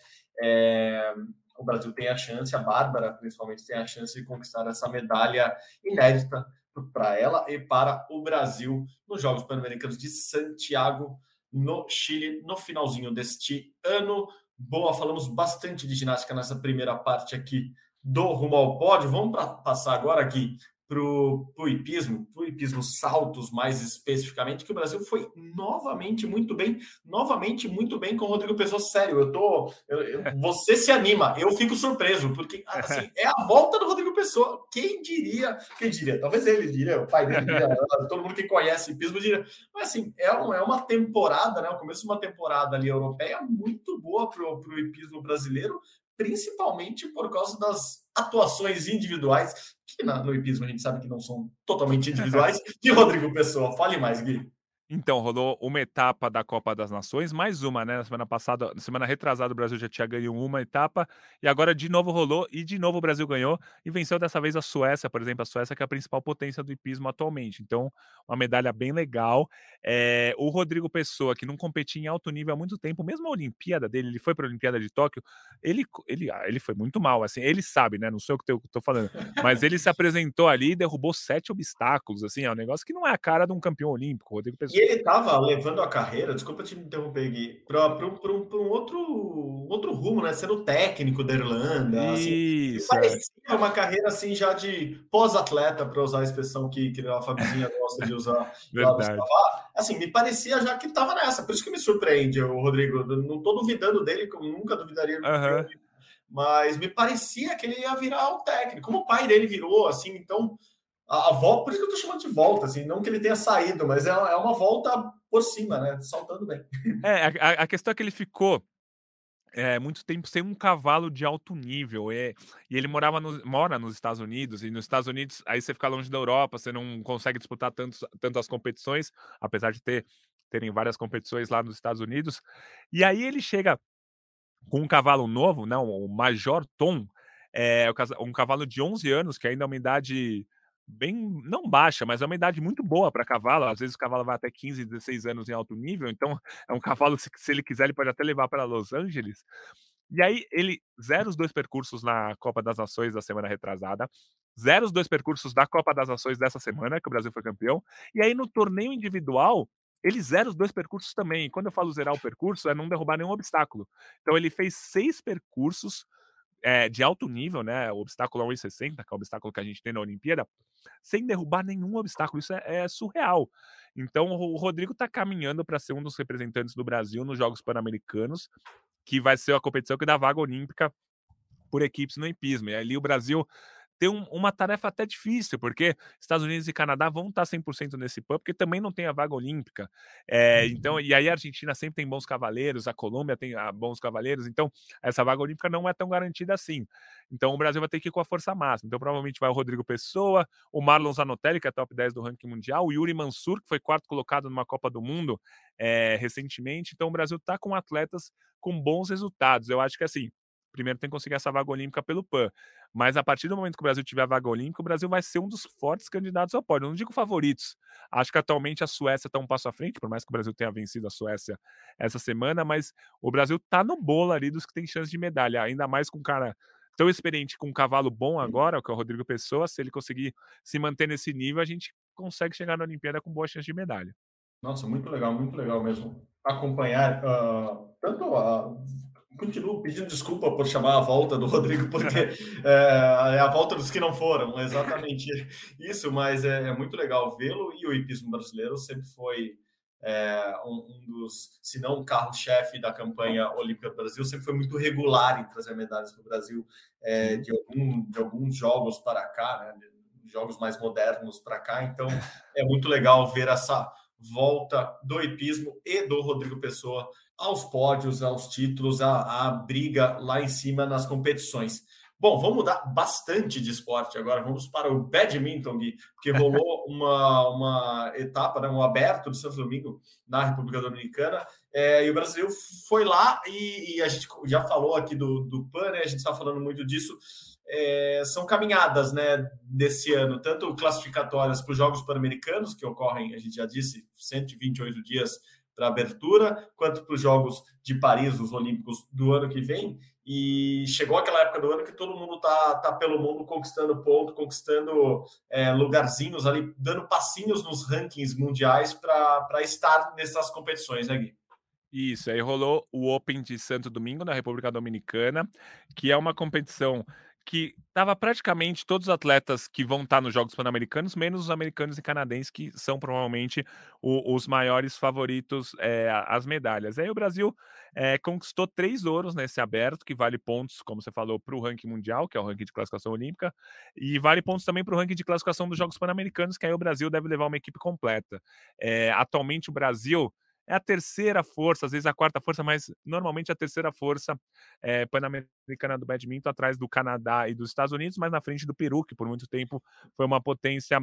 É, o Brasil tem a chance, a Bárbara principalmente tem a chance de conquistar essa medalha inédita para ela e para o Brasil nos Jogos Pan-Americanos de Santiago, no Chile, no finalzinho deste ano. Boa, falamos bastante de ginástica nessa primeira parte aqui do Rumo ao Pódio. Vamos pra, passar agora aqui para o hipismo, para o hipismo saltos mais especificamente, que o Brasil foi novamente muito bem, novamente muito bem com o Rodrigo Pessoa. Sério, eu tô. Eu, eu, você se anima, eu fico surpreso, porque assim, é a volta do Rodrigo Pessoa. Quem diria? Quem diria? Talvez ele diria, o pai dele diria, todo mundo que conhece hipismo diria. Mas assim, é, um, é uma temporada, né? O começo de uma temporada ali europeia muito boa para o hipismo brasileiro, principalmente por causa das atuações individuais, que no hipismo a gente sabe que não são totalmente individuais, de Rodrigo Pessoa. Fale mais, Gui.
Então, rolou uma etapa da Copa das Nações, mais uma, né? Na semana passada, na semana retrasada, o Brasil já tinha ganho uma etapa, e agora de novo rolou, e de novo o Brasil ganhou, e venceu dessa vez a Suécia, por exemplo, a Suécia que é a principal potência do hipismo atualmente. Então, uma medalha bem legal. É, o Rodrigo Pessoa, que não competia em alto nível há muito tempo, mesmo a Olimpíada dele, ele foi para a Olimpíada de Tóquio, ele, ele, ah, ele foi muito mal, assim, ele sabe, né? Não sei o que eu tô falando, mas ele se apresentou ali e derrubou sete obstáculos, assim, é um negócio que não é a cara de um campeão olímpico, Rodrigo Pessoa
e ele estava levando a carreira, desculpa te interromper aqui, para um, um, outro, outro rumo, né? Sendo técnico da Irlanda. Assim. Isso. Assim, parecia uma carreira assim já de pós-atleta, para usar a expressão que, que a Fabizinha gosta de usar.
Verdade.
Assim, me parecia já que estava nessa. Por isso que me surpreende, o Rodrigo. Não estou duvidando dele, como nunca duvidaria. Uhum. mas me parecia que ele ia virar o técnico, como o pai dele virou, assim, então a, volta, por isso que eu tô chamando de volta, assim, não que ele tenha saído, mas é, é uma volta por cima, né? Saltando bem.
É, a, a questão é que ele ficou é, muito tempo sem um cavalo de alto nível. É, e ele morava no, mora nos Estados Unidos, e nos Estados Unidos, aí você fica longe da Europa, você não consegue disputar tantos, tantas competições, apesar de ter terem várias competições lá nos Estados Unidos. E aí ele chega com um cavalo novo, não, o Major Tom, é, um cavalo de 11 anos, que ainda é uma idade bem, não baixa, mas é uma idade muito boa para cavalo. Às vezes o cavalo vai até 15, 16 anos em alto nível, então é um cavalo, se, se ele quiser, ele pode até levar para Los Angeles. E aí ele zera os dois percursos na Copa das Nações da semana retrasada, zera os dois percursos da Copa das Nações dessa semana, que o Brasil foi campeão, e aí no torneio individual ele zera os dois percursos também. E quando eu falo zerar o percurso, é não derrubar nenhum obstáculo. Então ele fez seis percursos é, de alto nível, né? O obstáculo é 1,60, que é o obstáculo que a gente tem na Olimpíada, sem derrubar nenhum obstáculo. Isso é, é surreal. Então o Rodrigo está caminhando para ser um dos representantes do Brasil nos Jogos Pan-Americanos, que vai ser a competição que dá vaga olímpica por equipes no hipismo. E ali o Brasil ter um, uma tarefa até difícil, porque Estados Unidos e Canadá vão estar 100% nesse PAN, porque também não tem a vaga olímpica. É, então, e aí a Argentina sempre tem bons cavaleiros, a Colômbia tem ah, bons cavaleiros, então essa vaga olímpica não é tão garantida assim. Então o Brasil vai ter que ir com a força máxima. Então provavelmente vai o Rodrigo Pessoa, o Marlon Zanotelli, que é top 10 do ranking mundial, o Yuri Mansur, que foi quarto colocado numa Copa do Mundo é, recentemente. Então o Brasil está com atletas com bons resultados. Eu acho que assim, primeiro tem que conseguir essa vaga olímpica pelo PAN. Mas a partir do momento que o Brasil tiver a vaga olímpica, o Brasil vai ser um dos fortes candidatos ao pódio. Eu não digo favoritos. Acho que atualmente a Suécia está um passo à frente, por mais que o Brasil tenha vencido a Suécia essa semana, mas o Brasil está no bolo ali dos que tem chance de medalha, ainda mais com um cara tão experiente, com um cavalo bom agora, que é o Rodrigo Pessoa. Se ele conseguir se manter nesse nível, a gente consegue chegar na Olimpíada com boa chance de medalha.
Nossa, muito legal, muito legal mesmo acompanhar uh, tanto a continuo pedindo desculpa por chamar a volta do Rodrigo, porque é, é, a volta dos que não foram, exatamente isso, mas é, é muito legal vê-lo e o hipismo brasileiro sempre foi é, um, um, dos, se não o carro-chefe da campanha Olímpica do Brasil, sempre foi muito regular em trazer medalhas para o Brasil é, de, algum, de alguns jogos para cá, né, jogos mais modernos para cá, então é muito legal ver essa volta do hipismo e do Rodrigo Pessoa aos pódios, aos títulos, à, briga lá em cima nas competições. Bom, vamos mudar bastante de esporte agora. Vamos para o badminton, Gui, porque rolou uma, uma etapa, né, um aberto de Santo Domingo na República Dominicana. É, e o Brasil foi lá e, e, a gente já falou aqui do, do PAN, né, a gente está falando muito disso. É, são caminhadas né, desse ano, tanto classificatórias para os Jogos Pan-Americanos, que ocorrem, a gente já disse, 128 dias para a abertura, quanto para os Jogos de Paris, os Olímpicos do ano que vem. E chegou aquela época do ano que todo mundo tá, tá pelo mundo conquistando ponto, conquistando é, lugarzinhos ali, dando passinhos nos rankings mundiais para estar nessas competições, né, Gui?
Isso, aí rolou o Open de Santo Domingo, na República Dominicana, que é uma competição que estava praticamente todos os atletas que vão estar tá nos Jogos Pan-Americanos, menos os americanos e canadenses, que são provavelmente o, os maiores favoritos é, às medalhas. Aí o Brasil é, conquistou três ouros nesse aberto, que vale pontos, como você falou, para o ranking mundial, que é o ranking de classificação olímpica, e vale pontos também para o ranking de classificação dos Jogos Pan-Americanos, que aí o Brasil deve levar uma equipe completa. É, atualmente o Brasil é a terceira força, às vezes a quarta força, mas normalmente a terceira força é, pan-americana do badminton, atrás do Canadá e dos Estados Unidos, mas na frente do Peru, que por muito tempo foi uma potência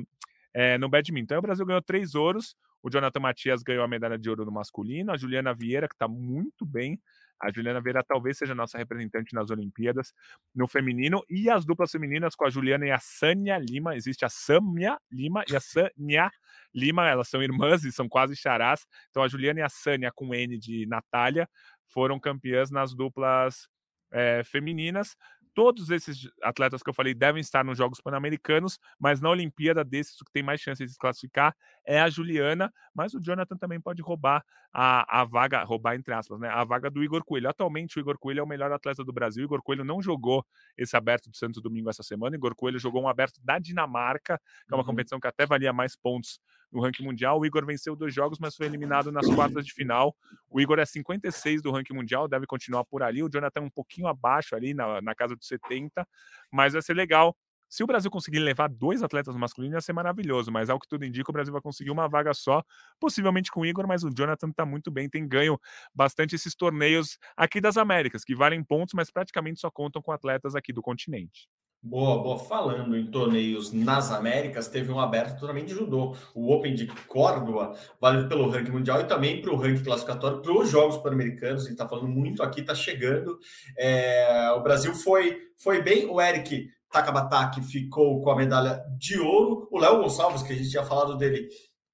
é, no badminton. Então, o Brasil ganhou três ouros, o Jonathan Matias ganhou a medalha de ouro no masculino, a Juliana Vieira, que está muito bem, a Juliana Vieira talvez seja nossa representante nas Olimpíadas no feminino e as duplas femininas com a Juliana e a Sânia Lima. Existe a Samia Lima e a Sânia Lima, elas são irmãs e são quase charás. Então a Juliana e a Sânia com N de Natália foram campeãs nas duplas é, femininas todos esses atletas que eu falei devem estar nos Jogos Pan-Americanos, mas na Olimpíada desses o que tem mais chances de se classificar é a Juliana, mas o Jonathan também pode roubar a, a vaga, roubar entre aspas, né? A vaga do Igor Coelho. Atualmente o Igor Coelho é o melhor atleta do Brasil. O Igor Coelho não jogou esse aberto do Santos Domingo essa semana. O Igor Coelho jogou um aberto da Dinamarca, que é uma uhum. competição que até valia mais pontos no ranking mundial. O Igor venceu dois jogos, mas foi eliminado nas quartas de final. O Igor é 56 do ranking mundial, deve continuar por ali. O Jonathan um pouquinho abaixo ali, na, na casa dos 70, mas vai ser legal. Se o Brasil conseguir levar dois atletas masculinos, ia ser maravilhoso, mas ao que tudo indica, o Brasil vai conseguir uma vaga só, possivelmente com o Igor, mas o Jonathan está muito bem, tem ganho bastante esses torneios aqui das Américas, que valem pontos, mas praticamente só contam com atletas aqui do continente.
Boa, boa. Falando em torneios nas Américas, teve um aberto também de judô. O Open de Córdoba, válido pelo ranking mundial e também para o ranking classificatório para os Jogos Pan-Americanos. A gente está falando muito aqui, está chegando. É, o Brasil foi, foi bem. O Eric Takabataki ficou com a medalha de ouro. O Léo Gonçalves, que a gente tinha falado dele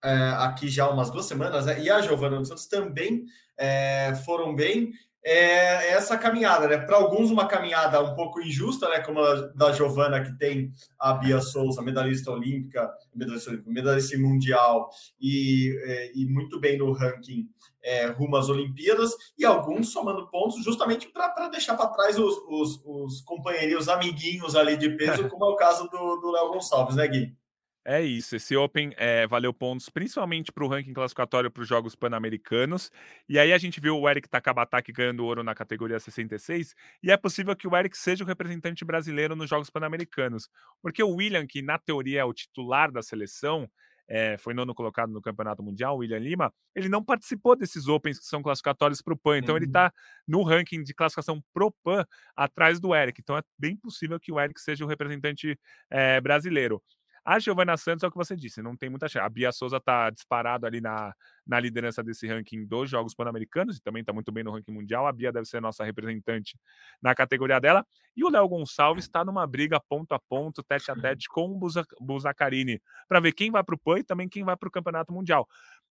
é, aqui já há umas duas semanas, né? e a Giovana dos Santos também é, foram bem é essa caminhada, né? Para alguns, uma caminhada um pouco injusta, né? Como a da Giovana, que tem a Bia Souza, medalhista olímpica, medalhista, olímpica, medalhista mundial e, é, e muito bem no ranking é, rumo às Olimpíadas, e alguns somando pontos justamente para deixar para trás os, os, os companheiros, amiguinhos ali de peso, como é o caso do Léo Gonçalves, né, Gui?
É isso, esse Open é, valeu pontos principalmente para o ranking classificatório para os Jogos Pan-Americanos. E aí a gente viu o Eric Takabataki ganhando ouro na categoria 66. E é possível que o Eric seja o representante brasileiro nos Jogos Pan-Americanos. Porque o William, que na teoria é o titular da seleção, é, foi nono colocado no Campeonato Mundial, o William Lima, ele não participou desses Opens que são classificatórios para o PAN. Então uhum. ele está no ranking de classificação pro PAN atrás do Eric. Então é bem possível que o Eric seja o representante é, brasileiro. A Giovana Santos é o que você disse, não tem muita chance. A Bia Souza está disparado ali na, na liderança desse ranking dos Jogos Pan-Americanos e também está muito bem no ranking mundial. A Bia deve ser nossa representante na categoria dela. E o Léo Gonçalves está numa briga ponto a ponto, tete a tete com o Buzacarini, para ver quem vai para o PAN e também quem vai para o Campeonato Mundial.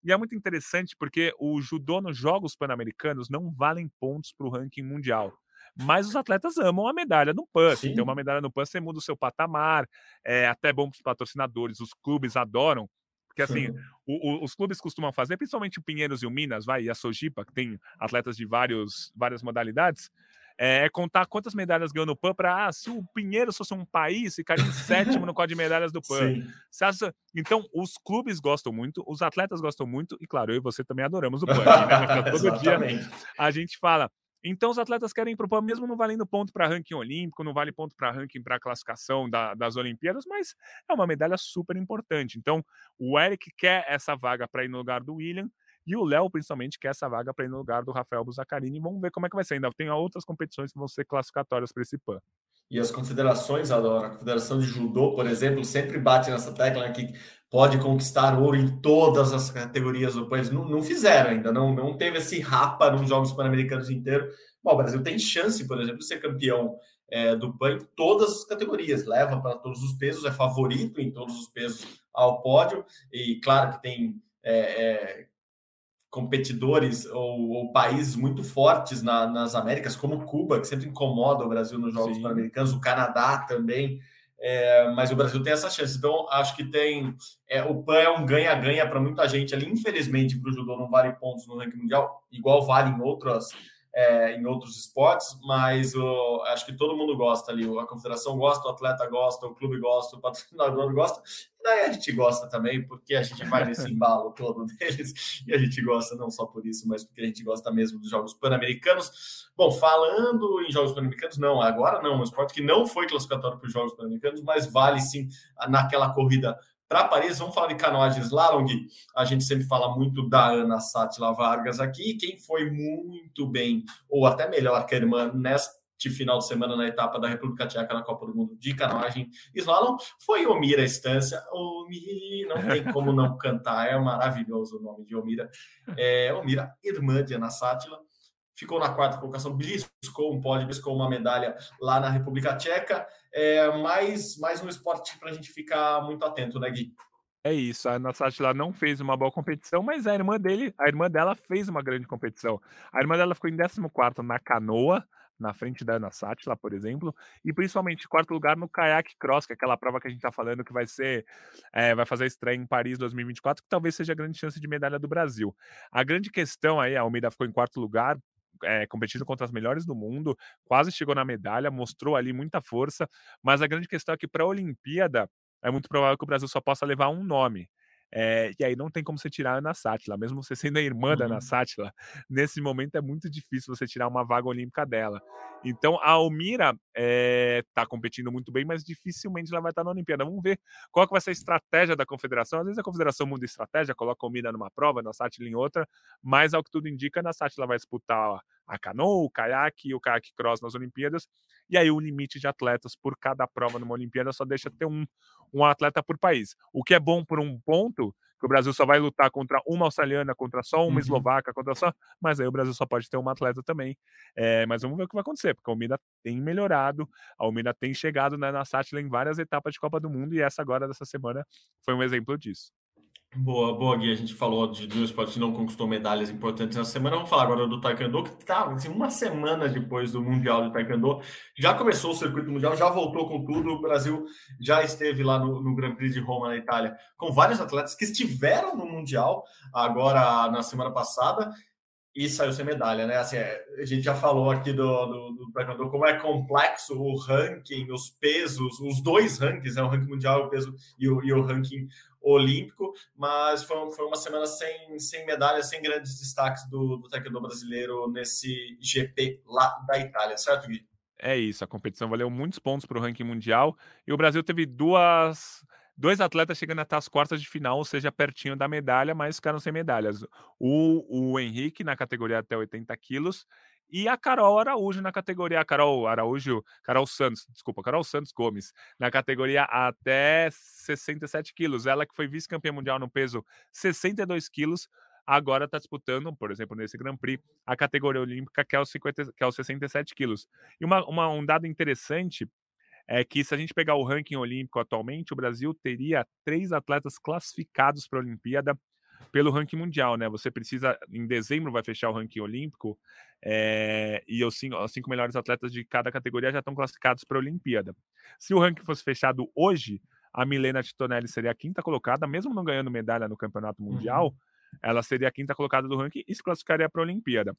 E é muito interessante porque o judô nos Jogos Pan-Americanos não valem pontos para o ranking mundial mas os atletas amam a medalha no PAN. Se tem uma medalha no PAN, você muda o seu patamar, é até bom para os patrocinadores, os clubes adoram. Porque assim, o, o, os clubes costumam fazer, principalmente o Pinheiros e o Minas, vai, e a Sojipa, que tem atletas de vários, várias modalidades, é, é contar quantas medalhas ganhou no PAN para ah, se o Pinheiros fosse um país, ficaria em sétimo no código de medalhas do PAN. Então, os clubes gostam muito, os atletas gostam muito, e claro, eu e você também adoramos o PAN. Né? Todo dia a gente fala, então, os atletas querem propor, mesmo não valendo ponto para ranking olímpico, não vale ponto para ranking para classificação da, das Olimpíadas, mas é uma medalha super importante. Então, o Eric quer essa vaga para ir no lugar do William, e o Léo, principalmente, quer essa vaga para ir no lugar do Rafael Buzacarini. Vamos ver como é que vai ser. Ainda tem outras competições que vão ser classificatórias para esse PAN.
E as confederações, Adora, a Confederação de Judô, por exemplo, sempre bate nessa tecla que pode conquistar ouro em todas as categorias do país. Não, não fizeram ainda, não, não teve esse rapa nos Jogos Pan-Americanos inteiros. Bom, o Brasil tem chance, por exemplo, de ser campeão é, do PAN em todas as categorias, leva para todos os pesos, é favorito em todos os pesos ao pódio, e claro que tem é, é, competidores ou, ou, países muito fortes na, nas Américas, como Cuba, que sempre incomoda o Brasil nos Jogos Pan-Americanos, o Canadá também é, mas o Brasil tem essa chance. Então, acho que tem. É, o PAN é um ganha-ganha para muita gente ali. Infelizmente, para o judô não vale pontos no ranking mundial, igual vale em outras. É, em outros esportes, mas o, acho que todo mundo gosta ali. A confederação gosta, o atleta gosta, o clube gosta, o patrocinador gosta, daí a gente gosta também, porque a gente vai nesse embalo todo deles, e a gente gosta não só por isso, mas porque a gente gosta mesmo dos Jogos Pan-Americanos. Bom, falando em Jogos Pan-Americanos, não, agora não, um esporte que não foi classificatório para os Jogos Pan-Americanos, mas vale sim naquela corrida para Paris. Vamos falar de canoagem slalom, A gente sempre fala muito da Ana Sátila Vargas aqui, quem foi muito bem, ou até melhor que a irmã nesta final de semana na etapa da República Tcheca na Copa do Mundo de canoagem slalom foi Omira Estância. Omira, não tem como não cantar, é maravilhoso o nome de Omira. É, Omira, irmã de Ana Sátila ficou na quarta colocação, beliscou um pódio, beliscou uma medalha lá na República Tcheca. É mais, mais um esporte para a gente ficar muito atento, né, Gui?
É isso, a Ana Sátila não fez uma boa competição, mas a irmã dele, a irmã dela fez uma grande competição. A irmã dela ficou em 14 na canoa, na frente da Ana Sátila, por exemplo, e principalmente quarto lugar no kayak cross, que é aquela prova que a gente está falando que vai ser, é, vai fazer estreia em Paris 2024, que talvez seja a grande chance de medalha do Brasil. A grande questão aí, a Almeida ficou em quarto lugar, é, competindo contra as melhores do mundo, quase chegou na medalha, mostrou ali muita força, mas a grande questão é que para a Olimpíada é muito provável que o Brasil só possa levar um nome. É, e aí não tem como você tirar a Ana Sátila, mesmo você sendo a irmã uhum. da Ana uhum. Sátila, nesse momento é muito difícil você tirar uma vaga olímpica dela. Então a Almira está eh, é, competindo muito bem, mas dificilmente ela vai estar na Olimpíada. Vamos ver qual que vai ser a estratégia da confederação. Às vezes a confederação muda a estratégia, coloca a Almira numa prova, a Sátila em outra, mas ao que tudo indica, a Sátila vai disputar a canoa, o caiaque e o caiaque cross nas Olimpíadas. E aí o limite de atletas por cada prova numa Olimpíada só deixa ter um, um atleta por país. O que é bom por um ponto, que o Brasil só vai lutar contra uma australiana, contra só uma uhum. eslovaca, contra só. Mas aí o Brasil só pode ter uma atleta também. É, mas vamos ver o que vai acontecer, porque a Almida tem melhorado, a Almida tem chegado né, na Sátila em várias etapas de Copa do Mundo, e essa agora dessa semana foi um exemplo disso.
Boa, boa, Gui. A gente falou de duas esportes que não conquistou medalhas importantes na semana. Vamos falar agora do Taekwondo, que está assim, uma semana depois do Mundial de Taekwondo. Já começou o circuito mundial, já voltou com tudo. O Brasil já esteve lá no, no Grand Prix de Roma, na Itália, com vários atletas que estiveram no Mundial agora na semana passada e saiu sem medalha, né? Assim, é, a gente já falou aqui do, do, do como é complexo o ranking, os pesos, os dois rankings, né? o ranking mundial o peso, e, o, e o ranking olímpico, mas foi, foi uma semana sem, sem medalhas, sem grandes destaques do, do taekwondo brasileiro nesse GP lá da Itália, certo, Gui?
É isso, a competição valeu muitos pontos para o ranking mundial e o Brasil teve duas dois atletas chegando até as quartas de final, ou seja, pertinho da medalha, mas ficaram sem medalhas. O, o Henrique na categoria até 80 quilos e a Carol Araújo na categoria a Carol Araújo, Carol Santos, desculpa, Carol Santos Gomes, na categoria até 67 quilos. Ela que foi vice-campeã mundial no peso 62 quilos, agora está disputando, por exemplo, nesse Grand Prix, a categoria olímpica que é os, 50, que é os 67 quilos. E uma, uma, um dado interessante é que se a gente pegar o ranking olímpico atualmente, o Brasil teria três atletas classificados para a Olimpíada pelo ranking mundial, né? Você precisa, em dezembro vai fechar o ranking olímpico, é, e os cinco, os cinco, melhores atletas de cada categoria já estão classificados para a Olimpíada. Se o ranking fosse fechado hoje, a Milena Titonelli seria a quinta colocada, mesmo não ganhando medalha no campeonato mundial, uhum. ela seria a quinta colocada do ranking e se classificaria para a Olimpíada.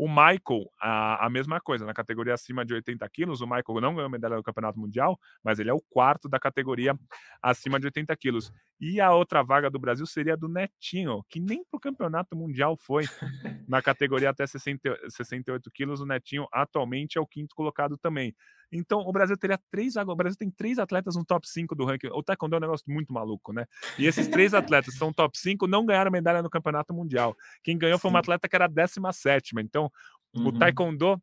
O Michael, a, a mesma coisa, na categoria acima de 80 quilos, o Michael não ganhou medalha no Campeonato Mundial, mas ele é o quarto da categoria acima de 80 quilos. E a outra vaga do Brasil seria do Netinho, que nem para o Campeonato Mundial foi na categoria até 60, 68 quilos. O Netinho atualmente é o quinto colocado também. Então, o Brasil teria três. O Brasil tem três atletas no top 5 do ranking. O Taekwondo é um negócio muito maluco, né? E esses três atletas são top 5, não ganharam medalha no Campeonato Mundial. Quem ganhou foi uma atleta que era a 17. Então, uhum. o Taekwondo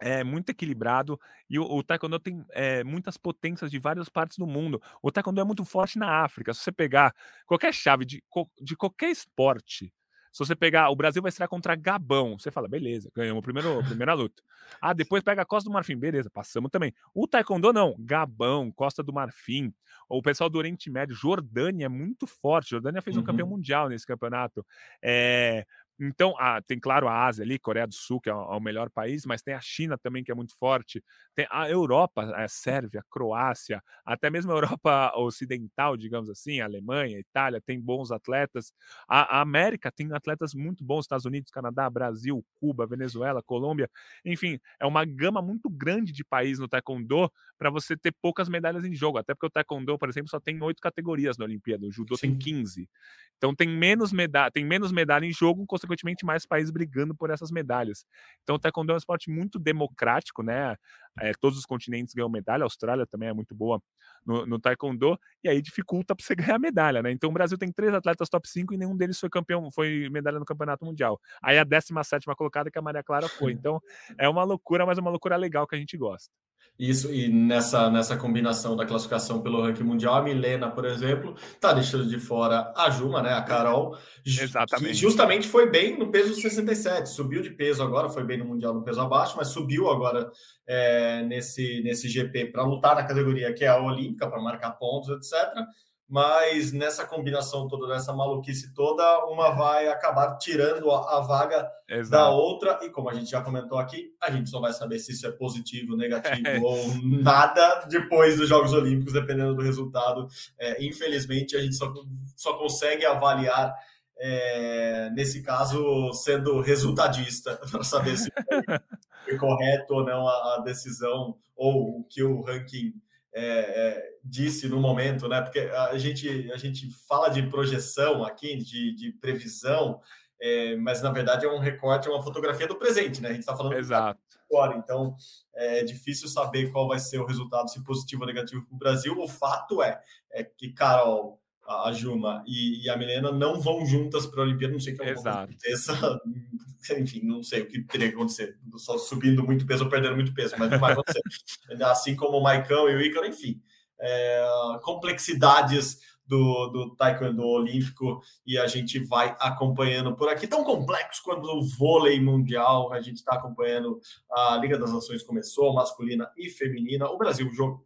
é muito equilibrado e o, o taekwondo tem é, muitas potências de várias partes do mundo. O taekwondo é muito forte na África. Se você pegar qualquer chave de, de qualquer esporte, se você pegar, o Brasil vai estrear contra Gabão, você fala, beleza, ganhamos a primeira, primeira luta. Ah, depois pega a Costa do Marfim, beleza, passamos também. O Taekwondo não, Gabão, Costa do Marfim, o pessoal do Oriente Médio, Jordânia é muito forte, Jordânia fez um campeão uhum. mundial nesse campeonato. É, então, ah, tem, claro, a Ásia ali, Coreia do Sul, que é o, é o, melhor país, mas tem a China também, que é muito forte. Tem a Europa, a Sérvia, a Croácia, até mesmo a Europa Ocidental, digamos assim, a Alemanha, a Itália, tem bons atletas. A, a América tem atletas muito bons, Estados Unidos, Canadá, Brasil, Cuba, Venezuela, Colômbia. Enfim, é uma gama muito grande de países no Taekwondo para você ter poucas medalhas em jogo. Até porque o Taekwondo, por exemplo, só tem oito categorias na Olimpíada, o Judô Sim. tem 15. Então tem menos medalha, tem menos medalha em jogo, consequentemente mais países brigando por essas medalhas. Então o taekwondo é um esporte muito democrático, né? É, todos os continentes ganham medalha, a Austrália também é muito boa no, no taekwondo, e aí dificulta para você ganhar medalha, né? Então o Brasil tem três atletas top 5 e nenhum deles foi campeão, foi medalha no campeonato mundial. Aí a 17 colocada que a Maria Clara foi. Então é uma loucura, mas é uma loucura legal que a gente gosta.
Isso, e nessa, nessa combinação da classificação pelo ranking mundial, a Milena, por exemplo, tá deixando de fora a Juma, né? A Carol,
Exatamente.
que justamente foi bem no peso 67, subiu de peso agora, foi bem no Mundial no peso abaixo, mas subiu agora é, nesse, nesse GP para lutar na categoria que é a Olímpica, para marcar pontos, etc mas nessa combinação toda, nessa maluquice toda, uma vai acabar tirando a, a vaga Exato. da outra, e como a gente já comentou aqui, a gente só vai saber se isso é positivo, negativo é. ou nada depois dos Jogos Olímpicos, dependendo do resultado. É, infelizmente, a gente só, só consegue avaliar. É, nesse caso, sendo resultadista, para saber se foi correto ou não a, a decisão ou o que o ranking é, é, disse no momento, né? Porque a gente, a gente fala de projeção aqui, de, de previsão, é, mas na verdade é um recorte, é uma fotografia do presente, né? A gente está falando
Exato.
agora, então é difícil saber qual vai ser o resultado, se positivo ou negativo para o Brasil. O fato é, é que Carol, a Juma e, e a Milena não vão juntas para a Olimpíada, não sei o que
aconteça.
Enfim, não sei o que teria que acontecer, só subindo muito peso ou perdendo muito peso, mas não vai acontecer. assim como o Maicão e o Ícaro, enfim. É, complexidades do, do taekwondo olímpico e a gente vai acompanhando por aqui. Tão complexo quanto o vôlei mundial, a gente está acompanhando a Liga das Nações começou, masculina e feminina. O Brasil jogo,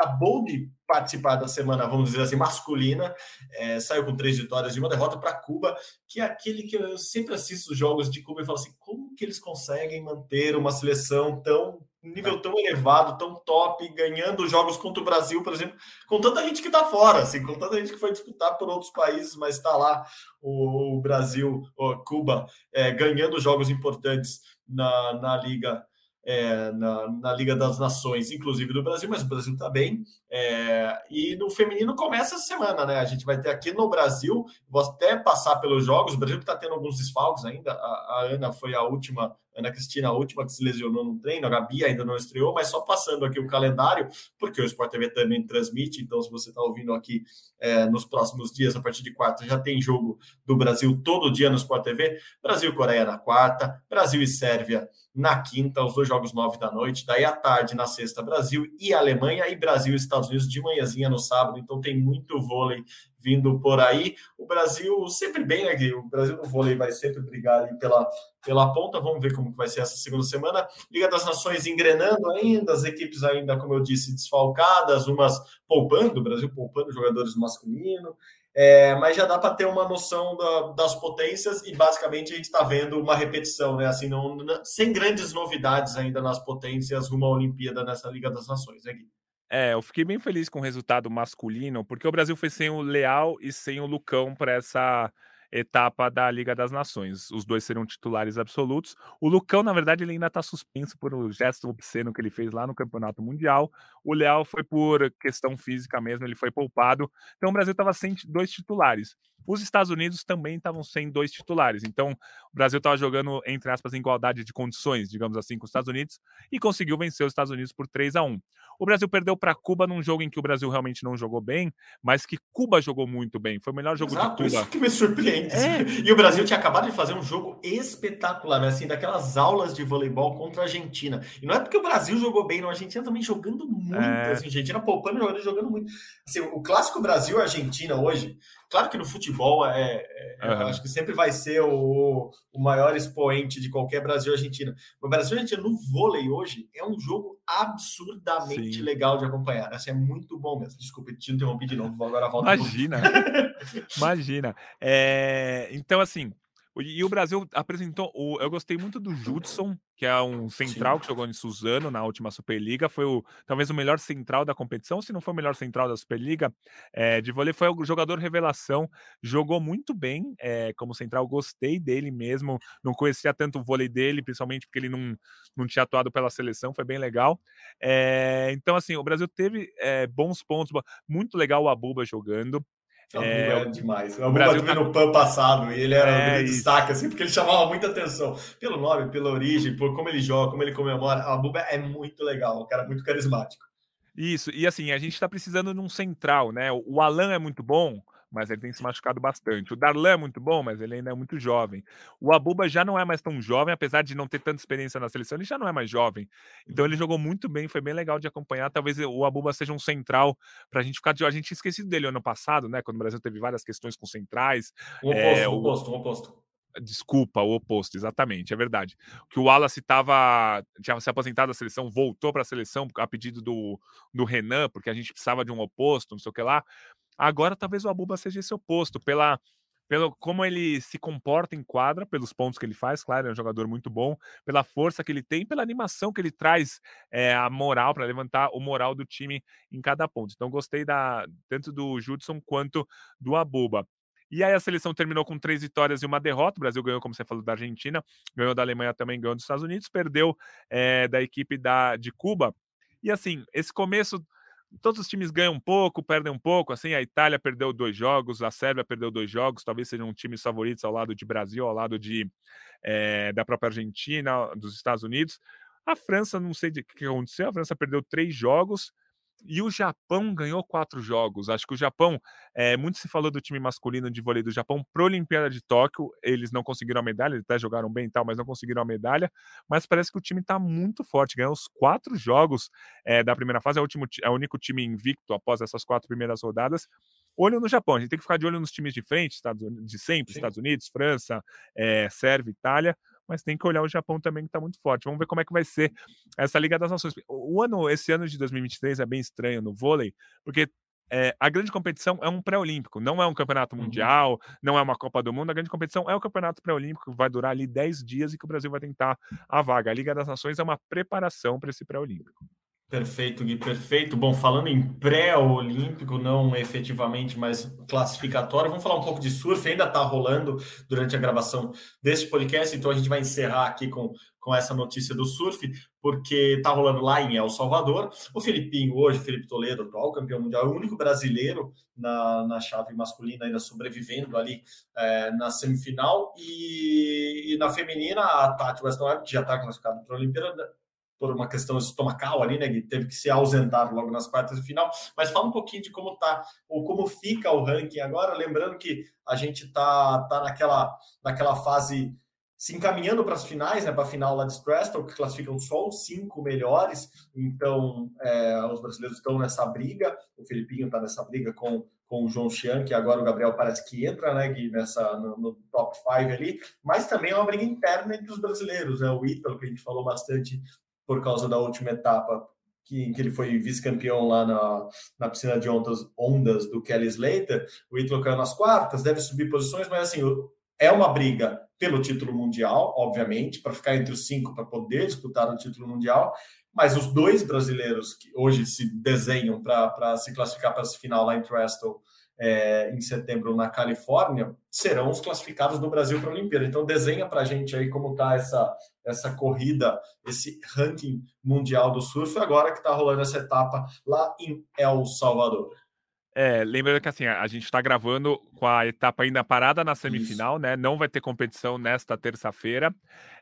acabou de participar da semana, vamos dizer assim, masculina, é, saiu com três vitórias e uma derrota para Cuba, que é aquele que eu sempre assisto os jogos de Cuba e falo assim, como que eles conseguem manter uma seleção tão nível tão elevado, tão top, ganhando jogos contra o Brasil, por exemplo, com tanta gente que está fora, assim, com tanta gente que foi disputar por outros países, mas está lá o, Brasil, o Cuba, é, ganhando jogos importantes na, na Liga é, na, na, Liga das Nações, inclusive do Brasil, mas o Brasil está bem. É, e no feminino começa essa semana, né? A gente vai ter aqui no Brasil, vou até passar pelos jogos, o Brasil está tendo alguns desfalques ainda. A, a, Ana foi a última, Ana Cristina, a última que se lesionou no treino, a Gabi ainda não estreou, mas só passando aqui o calendário, porque o Sport TV também transmite, então se você está ouvindo aqui é, nos próximos dias, a partir de quarta, já tem jogo do Brasil todo dia no Sport TV. Brasil Coreia na quarta, Brasil e Sérvia na quinta, os dois jogos nove da noite, daí à tarde na sexta, Brasil e Alemanha, e Brasil e Estados Unidos de manhãzinha no sábado, então tem muito vôlei vindo por aí. O Brasil sempre bem, né? O Brasil no vôlei vai sempre brigar ali pela, pela ponta. Vamos ver como vai ser essa segunda semana. Liga das Nações engrenando ainda, as equipes ainda, como eu disse, desfalcadas, umas poupando, o Brasil poupando jogadores masculinos. É, mas já dá para ter uma noção da, das potências e basicamente a gente está vendo uma repetição, né? Assim, não, não, sem grandes novidades ainda nas potências rumo à Olimpíada nessa Liga das Nações, né, Gui?
É, eu fiquei bem feliz com o resultado masculino, porque o Brasil foi sem o Leal e sem o Lucão para essa etapa da Liga das Nações. Os dois serão titulares absolutos. O Lucão, na verdade, ele ainda está suspenso por um gesto obsceno que ele fez lá no Campeonato Mundial. O Leal foi por questão física mesmo, ele foi poupado. Então o Brasil estava sem dois titulares. Os Estados Unidos também estavam sem dois titulares. Então o Brasil estava jogando, entre aspas, em igualdade de condições, digamos assim, com os Estados Unidos e conseguiu vencer os Estados Unidos por 3 a 1 O Brasil perdeu para Cuba num jogo em que o Brasil realmente não jogou bem, mas que Cuba jogou muito bem. Foi o melhor jogo
Exato,
de Cuba.
Isso que me surpreende. É. E o Brasil tinha acabado de fazer um jogo espetacular, né? Assim, daquelas aulas de voleibol contra a Argentina. E não é porque o Brasil jogou bem, não. A Argentina também jogando muito. É. Assim, a Argentina poupando jogadores jogando muito. Assim, o clássico Brasil-Argentina hoje Claro que no futebol é, é uhum. eu acho que sempre vai ser o, o maior expoente de qualquer Brasil-Argentina. O Brasil-Argentina no vôlei hoje é um jogo absurdamente Sim. legal de acompanhar. Assim, é muito bom mesmo. Desculpa, te interrompi de novo. Agora volta.
Imagina. Imagina. É, então, assim, e o Brasil apresentou. O, eu gostei muito do Judson, que é um central Sim. que jogou em Suzano na última Superliga. Foi o, talvez o melhor central da competição, se não foi o melhor central da Superliga é, de vôlei. Foi o jogador revelação. Jogou muito bem é, como central. Gostei dele mesmo. Não conhecia tanto o vôlei dele, principalmente porque ele não, não tinha atuado pela seleção. Foi bem legal. É, então, assim, o Brasil teve bons pontos. Muito legal o Abuba jogando.
É, é demais. O Brasil tá... no PAN passado e ele era é, um destaque, assim, porque ele chamava muita atenção pelo nome, pela origem, por como ele joga, como ele comemora. A Buba é muito legal, um cara muito carismático.
Isso, e assim, a gente está precisando de um central, né? O Alan é muito bom, mas ele tem se machucado bastante. O Darlan é muito bom, mas ele ainda é muito jovem. O Abuba já não é mais tão jovem, apesar de não ter tanta experiência na seleção, ele já não é mais jovem. Então ele jogou muito bem, foi bem legal de acompanhar. Talvez o Abuba seja um central para a gente ficar de A gente tinha esquecido dele ano passado, né? Quando o Brasil teve várias questões com centrais.
O oposto, é, o oposto, o oposto.
Desculpa, o oposto, exatamente, é verdade. Que o Wallace estava tinha se aposentado da seleção, voltou para a seleção a pedido do, do Renan, porque a gente precisava de um oposto, não sei o que lá. Agora talvez o Abuba seja esse oposto, pela, pelo como ele se comporta em quadra, pelos pontos que ele faz, claro, é um jogador muito bom, pela força que ele tem, pela animação que ele traz é, a moral para levantar o moral do time em cada ponto. Então gostei da tanto do Judson quanto do Abuba. E aí a seleção terminou com três vitórias e uma derrota. O Brasil ganhou, como você falou, da Argentina, ganhou da Alemanha também, ganhou dos Estados Unidos, perdeu é, da equipe da, de Cuba. E assim, esse começo todos os times ganham um pouco, perdem um pouco. Assim, a Itália perdeu dois jogos, a Sérvia perdeu dois jogos, talvez sejam times favoritos ao lado de Brasil, ao lado de é, da própria Argentina, dos Estados Unidos. A França, não sei o que aconteceu, a França perdeu três jogos e o Japão ganhou quatro jogos. Acho que o Japão, é, muito se falou do time masculino de vôlei do Japão para a Olimpíada de Tóquio. Eles não conseguiram a medalha, eles até jogaram bem e tal, mas não conseguiram a medalha. Mas parece que o time está muito forte, ganhou os quatro jogos é, da primeira fase. É o, último, é o único time invicto após essas quatro primeiras rodadas. Olho no Japão, a gente tem que ficar de olho nos times de frente, Estados Unidos, de sempre, Sim. Estados Unidos, França, é, Sérvia, Itália mas tem que olhar o Japão também, que está muito forte. Vamos ver como é que vai ser essa Liga das Nações. O ano, esse ano de 2023 é bem estranho no vôlei, porque é, a grande competição é um pré-olímpico, não é um campeonato uhum. mundial, uhum. não é uma Copa do Mundo. A grande competição é o campeonato pré-olímpico, que vai durar ali 10 dias e que o Brasil vai tentar a vaga. A Liga das Nações é uma preparação para esse pré-olímpico.
Perfeito, Gui, perfeito. Bom, falando em pré-olímpico, não efetivamente, mas classificatório, vamos falar um pouco de surf. Ainda está rolando durante a gravação desse podcast, então a gente vai encerrar aqui com, com essa notícia do surf, porque está rolando lá em El Salvador. O Filipinho, hoje, Felipe Toledo, atual campeão mundial, é o único brasileiro na, na chave masculina ainda sobrevivendo ali é, na semifinal. E, e, na feminina, a Tati Weston que já está classificada para a Olimpíada, por uma questão estomacal ali, né? Que teve que se ausentar logo nas quartas de final. Mas fala um pouquinho de como tá ou como fica o ranking agora, lembrando que a gente tá, tá naquela, naquela fase se encaminhando para as finais, né? Para a final lá de Preston, que classificam só os cinco melhores. Então, é, os brasileiros estão nessa briga. O Felipinho está nessa briga com, com o João Chian, que agora o Gabriel parece que entra, né? Gui, nessa, no, no top 5 ali. Mas também é uma briga interna entre os brasileiros, né? O Ítalo, que a gente falou bastante por causa da última etapa que, em que ele foi vice-campeão lá na, na piscina de ondas, ondas do Kelly Slater, o Ítalo caiu nas quartas, deve subir posições, mas assim, é uma briga pelo título mundial, obviamente, para ficar entre os cinco para poder disputar o título mundial, mas os dois brasileiros que hoje se desenham para se classificar para essa final lá em Trestles é, em setembro na Califórnia, serão os classificados do Brasil para a Olimpíada. Então desenha para a gente aí como está essa, essa corrida, esse ranking mundial do surf, agora que está rolando essa etapa lá em El Salvador.
É, lembrando que assim, a gente está gravando com a etapa ainda parada na semifinal, Isso. né? Não vai ter competição nesta terça-feira.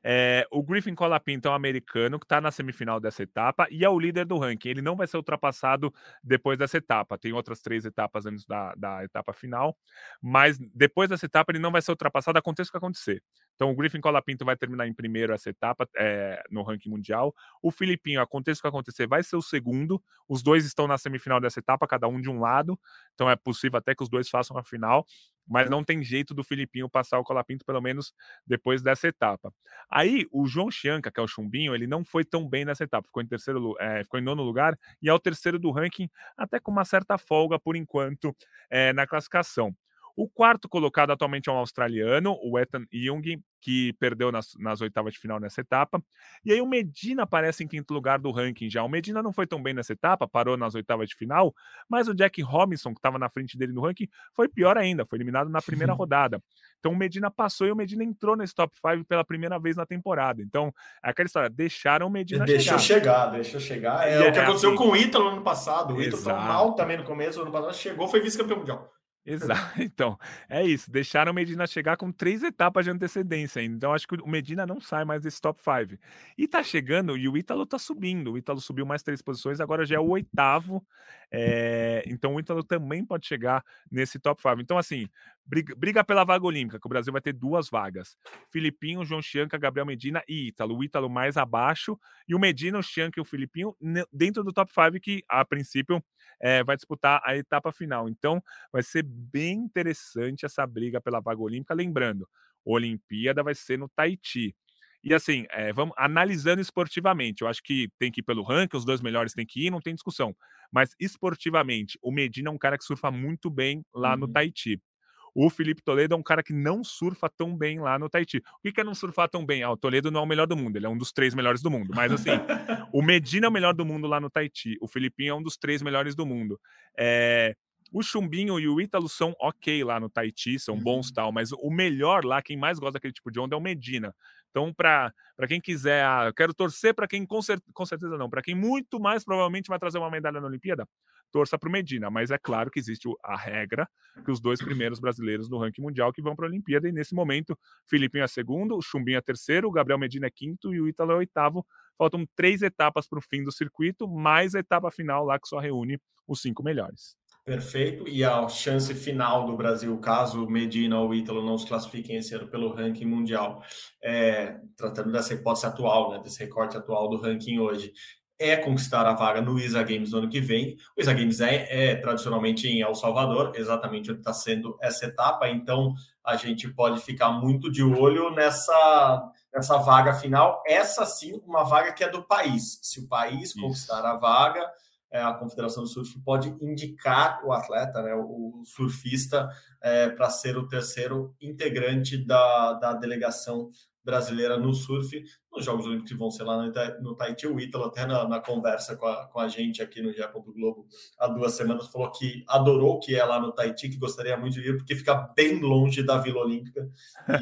É, o Griffin Colapinto é um americano que está na semifinal dessa etapa e é o líder do ranking. Ele não vai ser ultrapassado depois dessa etapa. Tem outras três etapas antes da, da etapa final, mas depois dessa etapa ele não vai ser ultrapassado, aconteça o que acontecer. Então o Griffin Colapinto vai terminar em primeiro essa etapa é, no ranking mundial. O Filipinho, aconteça o que acontecer, vai ser o segundo. Os dois estão na semifinal dessa etapa, cada um de um lado. Então é possível até que os dois façam a final, mas não tem jeito do Filipinho passar o Colapinto, pelo menos depois dessa etapa. Aí o João Chianca, que é o chumbinho, ele não foi tão bem nessa etapa, ficou em terceiro, é, ficou em nono lugar e é o terceiro do ranking, até com uma certa folga por enquanto é, na classificação. O quarto colocado atualmente é um australiano, o Ethan Young, que perdeu nas, nas, oitavas de final nessa etapa. E aí o Medina aparece em quinto lugar do ranking já. O Medina não foi tão bem nessa etapa, parou nas oitavas de final, mas o Jack Robinson, que estava na frente dele no ranking, foi pior ainda, foi eliminado na primeira rodada. Então o Medina passou e o Medina entrou nesse top 5 pela primeira vez na temporada. Então, é aquela história, deixaram o Medina
deixou chegar. Deixou chegar, deixou chegar. É, é o que aconteceu assim, com o Ítalo no ano passado. O Ítalo estava mal também no começo, ano passado chegou, foi vice-campeão mundial.
Exato. Então, é isso. Deixaram o Medina chegar com três etapas de antecedência. Então, acho que o Medina não sai mais desse top 5. E tá chegando, e o Ítalo tá subindo. O Ítalo subiu mais três posições, agora já é o oitavo. É... Então, o Ítalo também pode chegar nesse top 5. Então, assim, briga, briga, pela vaga olímpica, que o Brasil vai ter duas vagas: Filipinho, João Chianca, Gabriel Medina e Ítalo. O Ítalo mais abaixo, e o Medina, o Chianca e o Filipinho dentro do top 5, que a princípio é, vai disputar a etapa final. Então, vai ser bem interessante essa briga pela vaga olímpica. Lembrando, a Olimpíada vai ser no Tahiti. E assim, é, vamos analisando esportivamente. Eu acho que tem que ir pelo ranking, os dois melhores têm que ir, não tem discussão. Mas esportivamente, o Medina é um cara que surfa muito bem lá uhum. no Tahiti. O Felipe Toledo é um cara que não surfa tão bem lá no Tahiti. O que é não surfar tão bem? Ah, o Toledo não é o melhor do mundo, ele é um dos três melhores do mundo. Mas assim, o Medina é o melhor do mundo lá no Tahiti. O Filipinho é um dos três melhores do mundo. É, o Chumbinho e o Ítalo são ok lá no Tahiti, são bons uhum. tal, mas o melhor lá, quem mais gosta daquele tipo de onda é o Medina. Então, para quem quiser, ah, eu quero torcer para quem com, cer com certeza não, para quem muito mais provavelmente vai trazer uma medalha na Olimpíada, torça para o Medina. Mas é claro que existe a regra que os dois primeiros brasileiros do ranking mundial que vão para a Olimpíada, e nesse momento, Filipinho é segundo, o Chumbinho é terceiro, o Gabriel Medina é quinto e o Ítalo é oitavo. Faltam três etapas para o fim do circuito, mais a etapa final lá que só reúne os cinco melhores.
Perfeito. E a chance final do Brasil, caso Medina ou Ítalo não se classifiquem esse ano pelo ranking mundial, é, tratando dessa hipótese atual, né, desse recorte atual do ranking hoje, é conquistar a vaga no ISA Games no ano que vem. O ISA Games é, é tradicionalmente em El Salvador, exatamente onde está sendo essa etapa, então a gente pode ficar muito de olho nessa, nessa vaga final. Essa sim, uma vaga que é do país. Se o país Isso. conquistar a vaga, é, a Confederação do Surf pode indicar o atleta, né, o surfista, é, para ser o terceiro integrante da, da delegação brasileira no surf, nos Jogos Olímpicos que vão ser lá no, Tahiti. O Ítalo, até na, na, conversa com a, com a gente aqui no do Globo há duas semanas, falou que adorou que é lá no Tahiti, que gostaria muito de ir, porque fica bem longe da Vila Olímpica.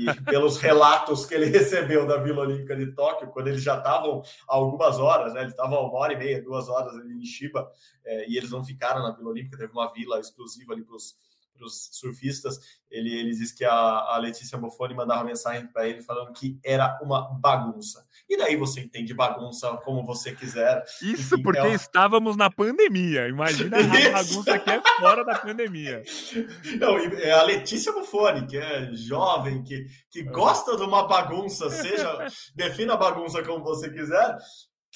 E pelos relatos que ele recebeu da Vila Olímpica de Tóquio, quando eles já estavam algumas horas, né? Eles estavam uma hora e meia, duas horas ali em Shiba, é, e eles não ficaram na Vila Olímpica, teve uma vila exclusiva ali para os para os surfistas, ele, ele diz que a, a Letícia Bofoni mandava mensagem para ele falando que era uma bagunça. E daí você entende bagunça como você quiser.
Isso Enfim, porque é estávamos na pandemia. Imagina a bagunça que é fora da pandemia.
Não, é a Letícia Bufoni, que é jovem, que, que gosta de uma bagunça, seja, defina a bagunça como você quiser,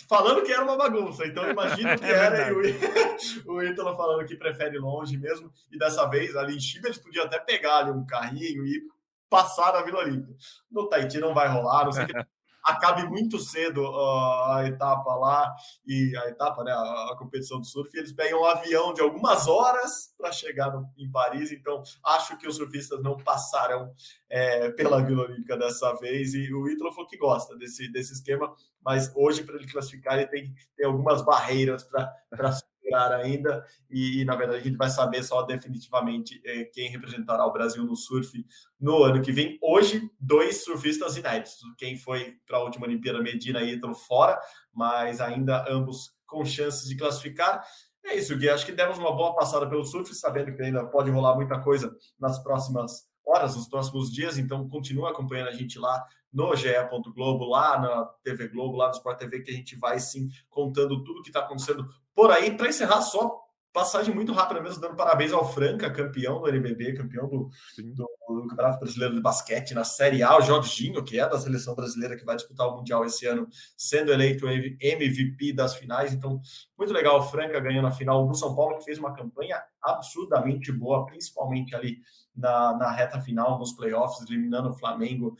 falando que era uma bagunça. Então imagina o que é era e o, o Ítalo falando que prefere longe mesmo. E dessa vez, ali em Chiba, eles podiam até pegar ali um carrinho e passar na Vila Olímpica. No Tahiti não vai rolar, não sei o que acabe muito cedo uh, a etapa lá e a etapa, né, a, a, competição do surf, eles pegam um avião de algumas horas para chegar no, em Paris. Então, acho que os surfistas não passarão é, pela Vila Olímpica dessa vez. E o Ítalo falou que gosta desse, desse esquema, mas hoje, para ele classificar, ele tem, tem algumas barreiras para ainda, e, na verdade a gente vai saber só definitivamente é, quem representará o Brasil no surf no ano que vem. Hoje, dois surfistas inéditos. Quem foi para a última Olimpíada, Medina e Ítalo fora, mas ainda ambos com chances de classificar. É isso, Gui. Acho que demos uma boa passada pelo surf, sabendo que ainda pode rolar muita coisa nas próximas horas, nos próximos dias. Então, continue acompanhando a gente lá no GE. Globo, lá na TV Globo, lá no Sport TV, que a gente vai sim contando tudo que está acontecendo por aí. Para encerrar, só passagem muito rápida mesmo, dando parabéns ao Franca, campeão do NBB, campeão do, do, do, Campeonato Brasileiro de Basquete na Série A, o Jorginho, que é da seleção brasileira que vai disputar o Mundial esse ano, sendo eleito MVP das finais. Então, muito legal o Franca ganhando a final do São Paulo, que fez uma campanha absurdamente boa, principalmente ali na, na reta final, nos playoffs, eliminando o Flamengo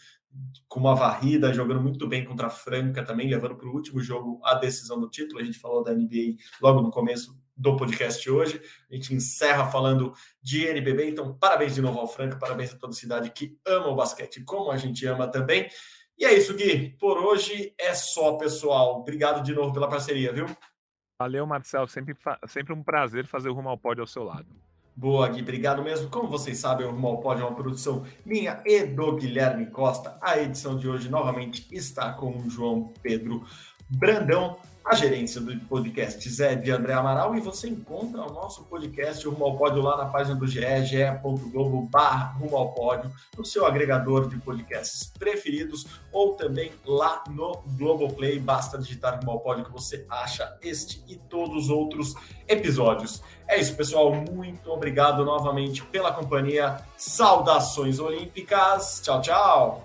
com uma varrida, jogando muito bem contra a Franca também, levando para o último jogo a decisão do título. A gente falou da NBA logo no começo do podcast hoje. A gente encerra falando de NBB, então parabéns de novo ao Franca, parabéns a toda a cidade que ama o basquete, como a gente ama também. E é isso, Gui. Por hoje é só, pessoal. Obrigado de novo pela parceria, viu?
Valeu, Marcel. Sempre, sempre um prazer fazer o Rumo ao Pódio ao seu lado.
Boa, Gui, obrigado mesmo. Como vocês sabem, o Rumo Pódio é uma produção minha e do Guilherme Costa. A edição de hoje novamente está com o João Pedro Brandão. A gerência do podcast é de André Amaral e você encontra o nosso podcast Rumo ao Pódio lá na página do GE, ge.globo Rumo ao Pódio, no seu agregador de podcasts preferidos ou também lá no Globoplay. Basta digitar Rumo ao Pódio que você acha este e todos os outros episódios. É isso, pessoal. Muito obrigado novamente pela companhia. Saudações olímpicas. Tchau, tchau.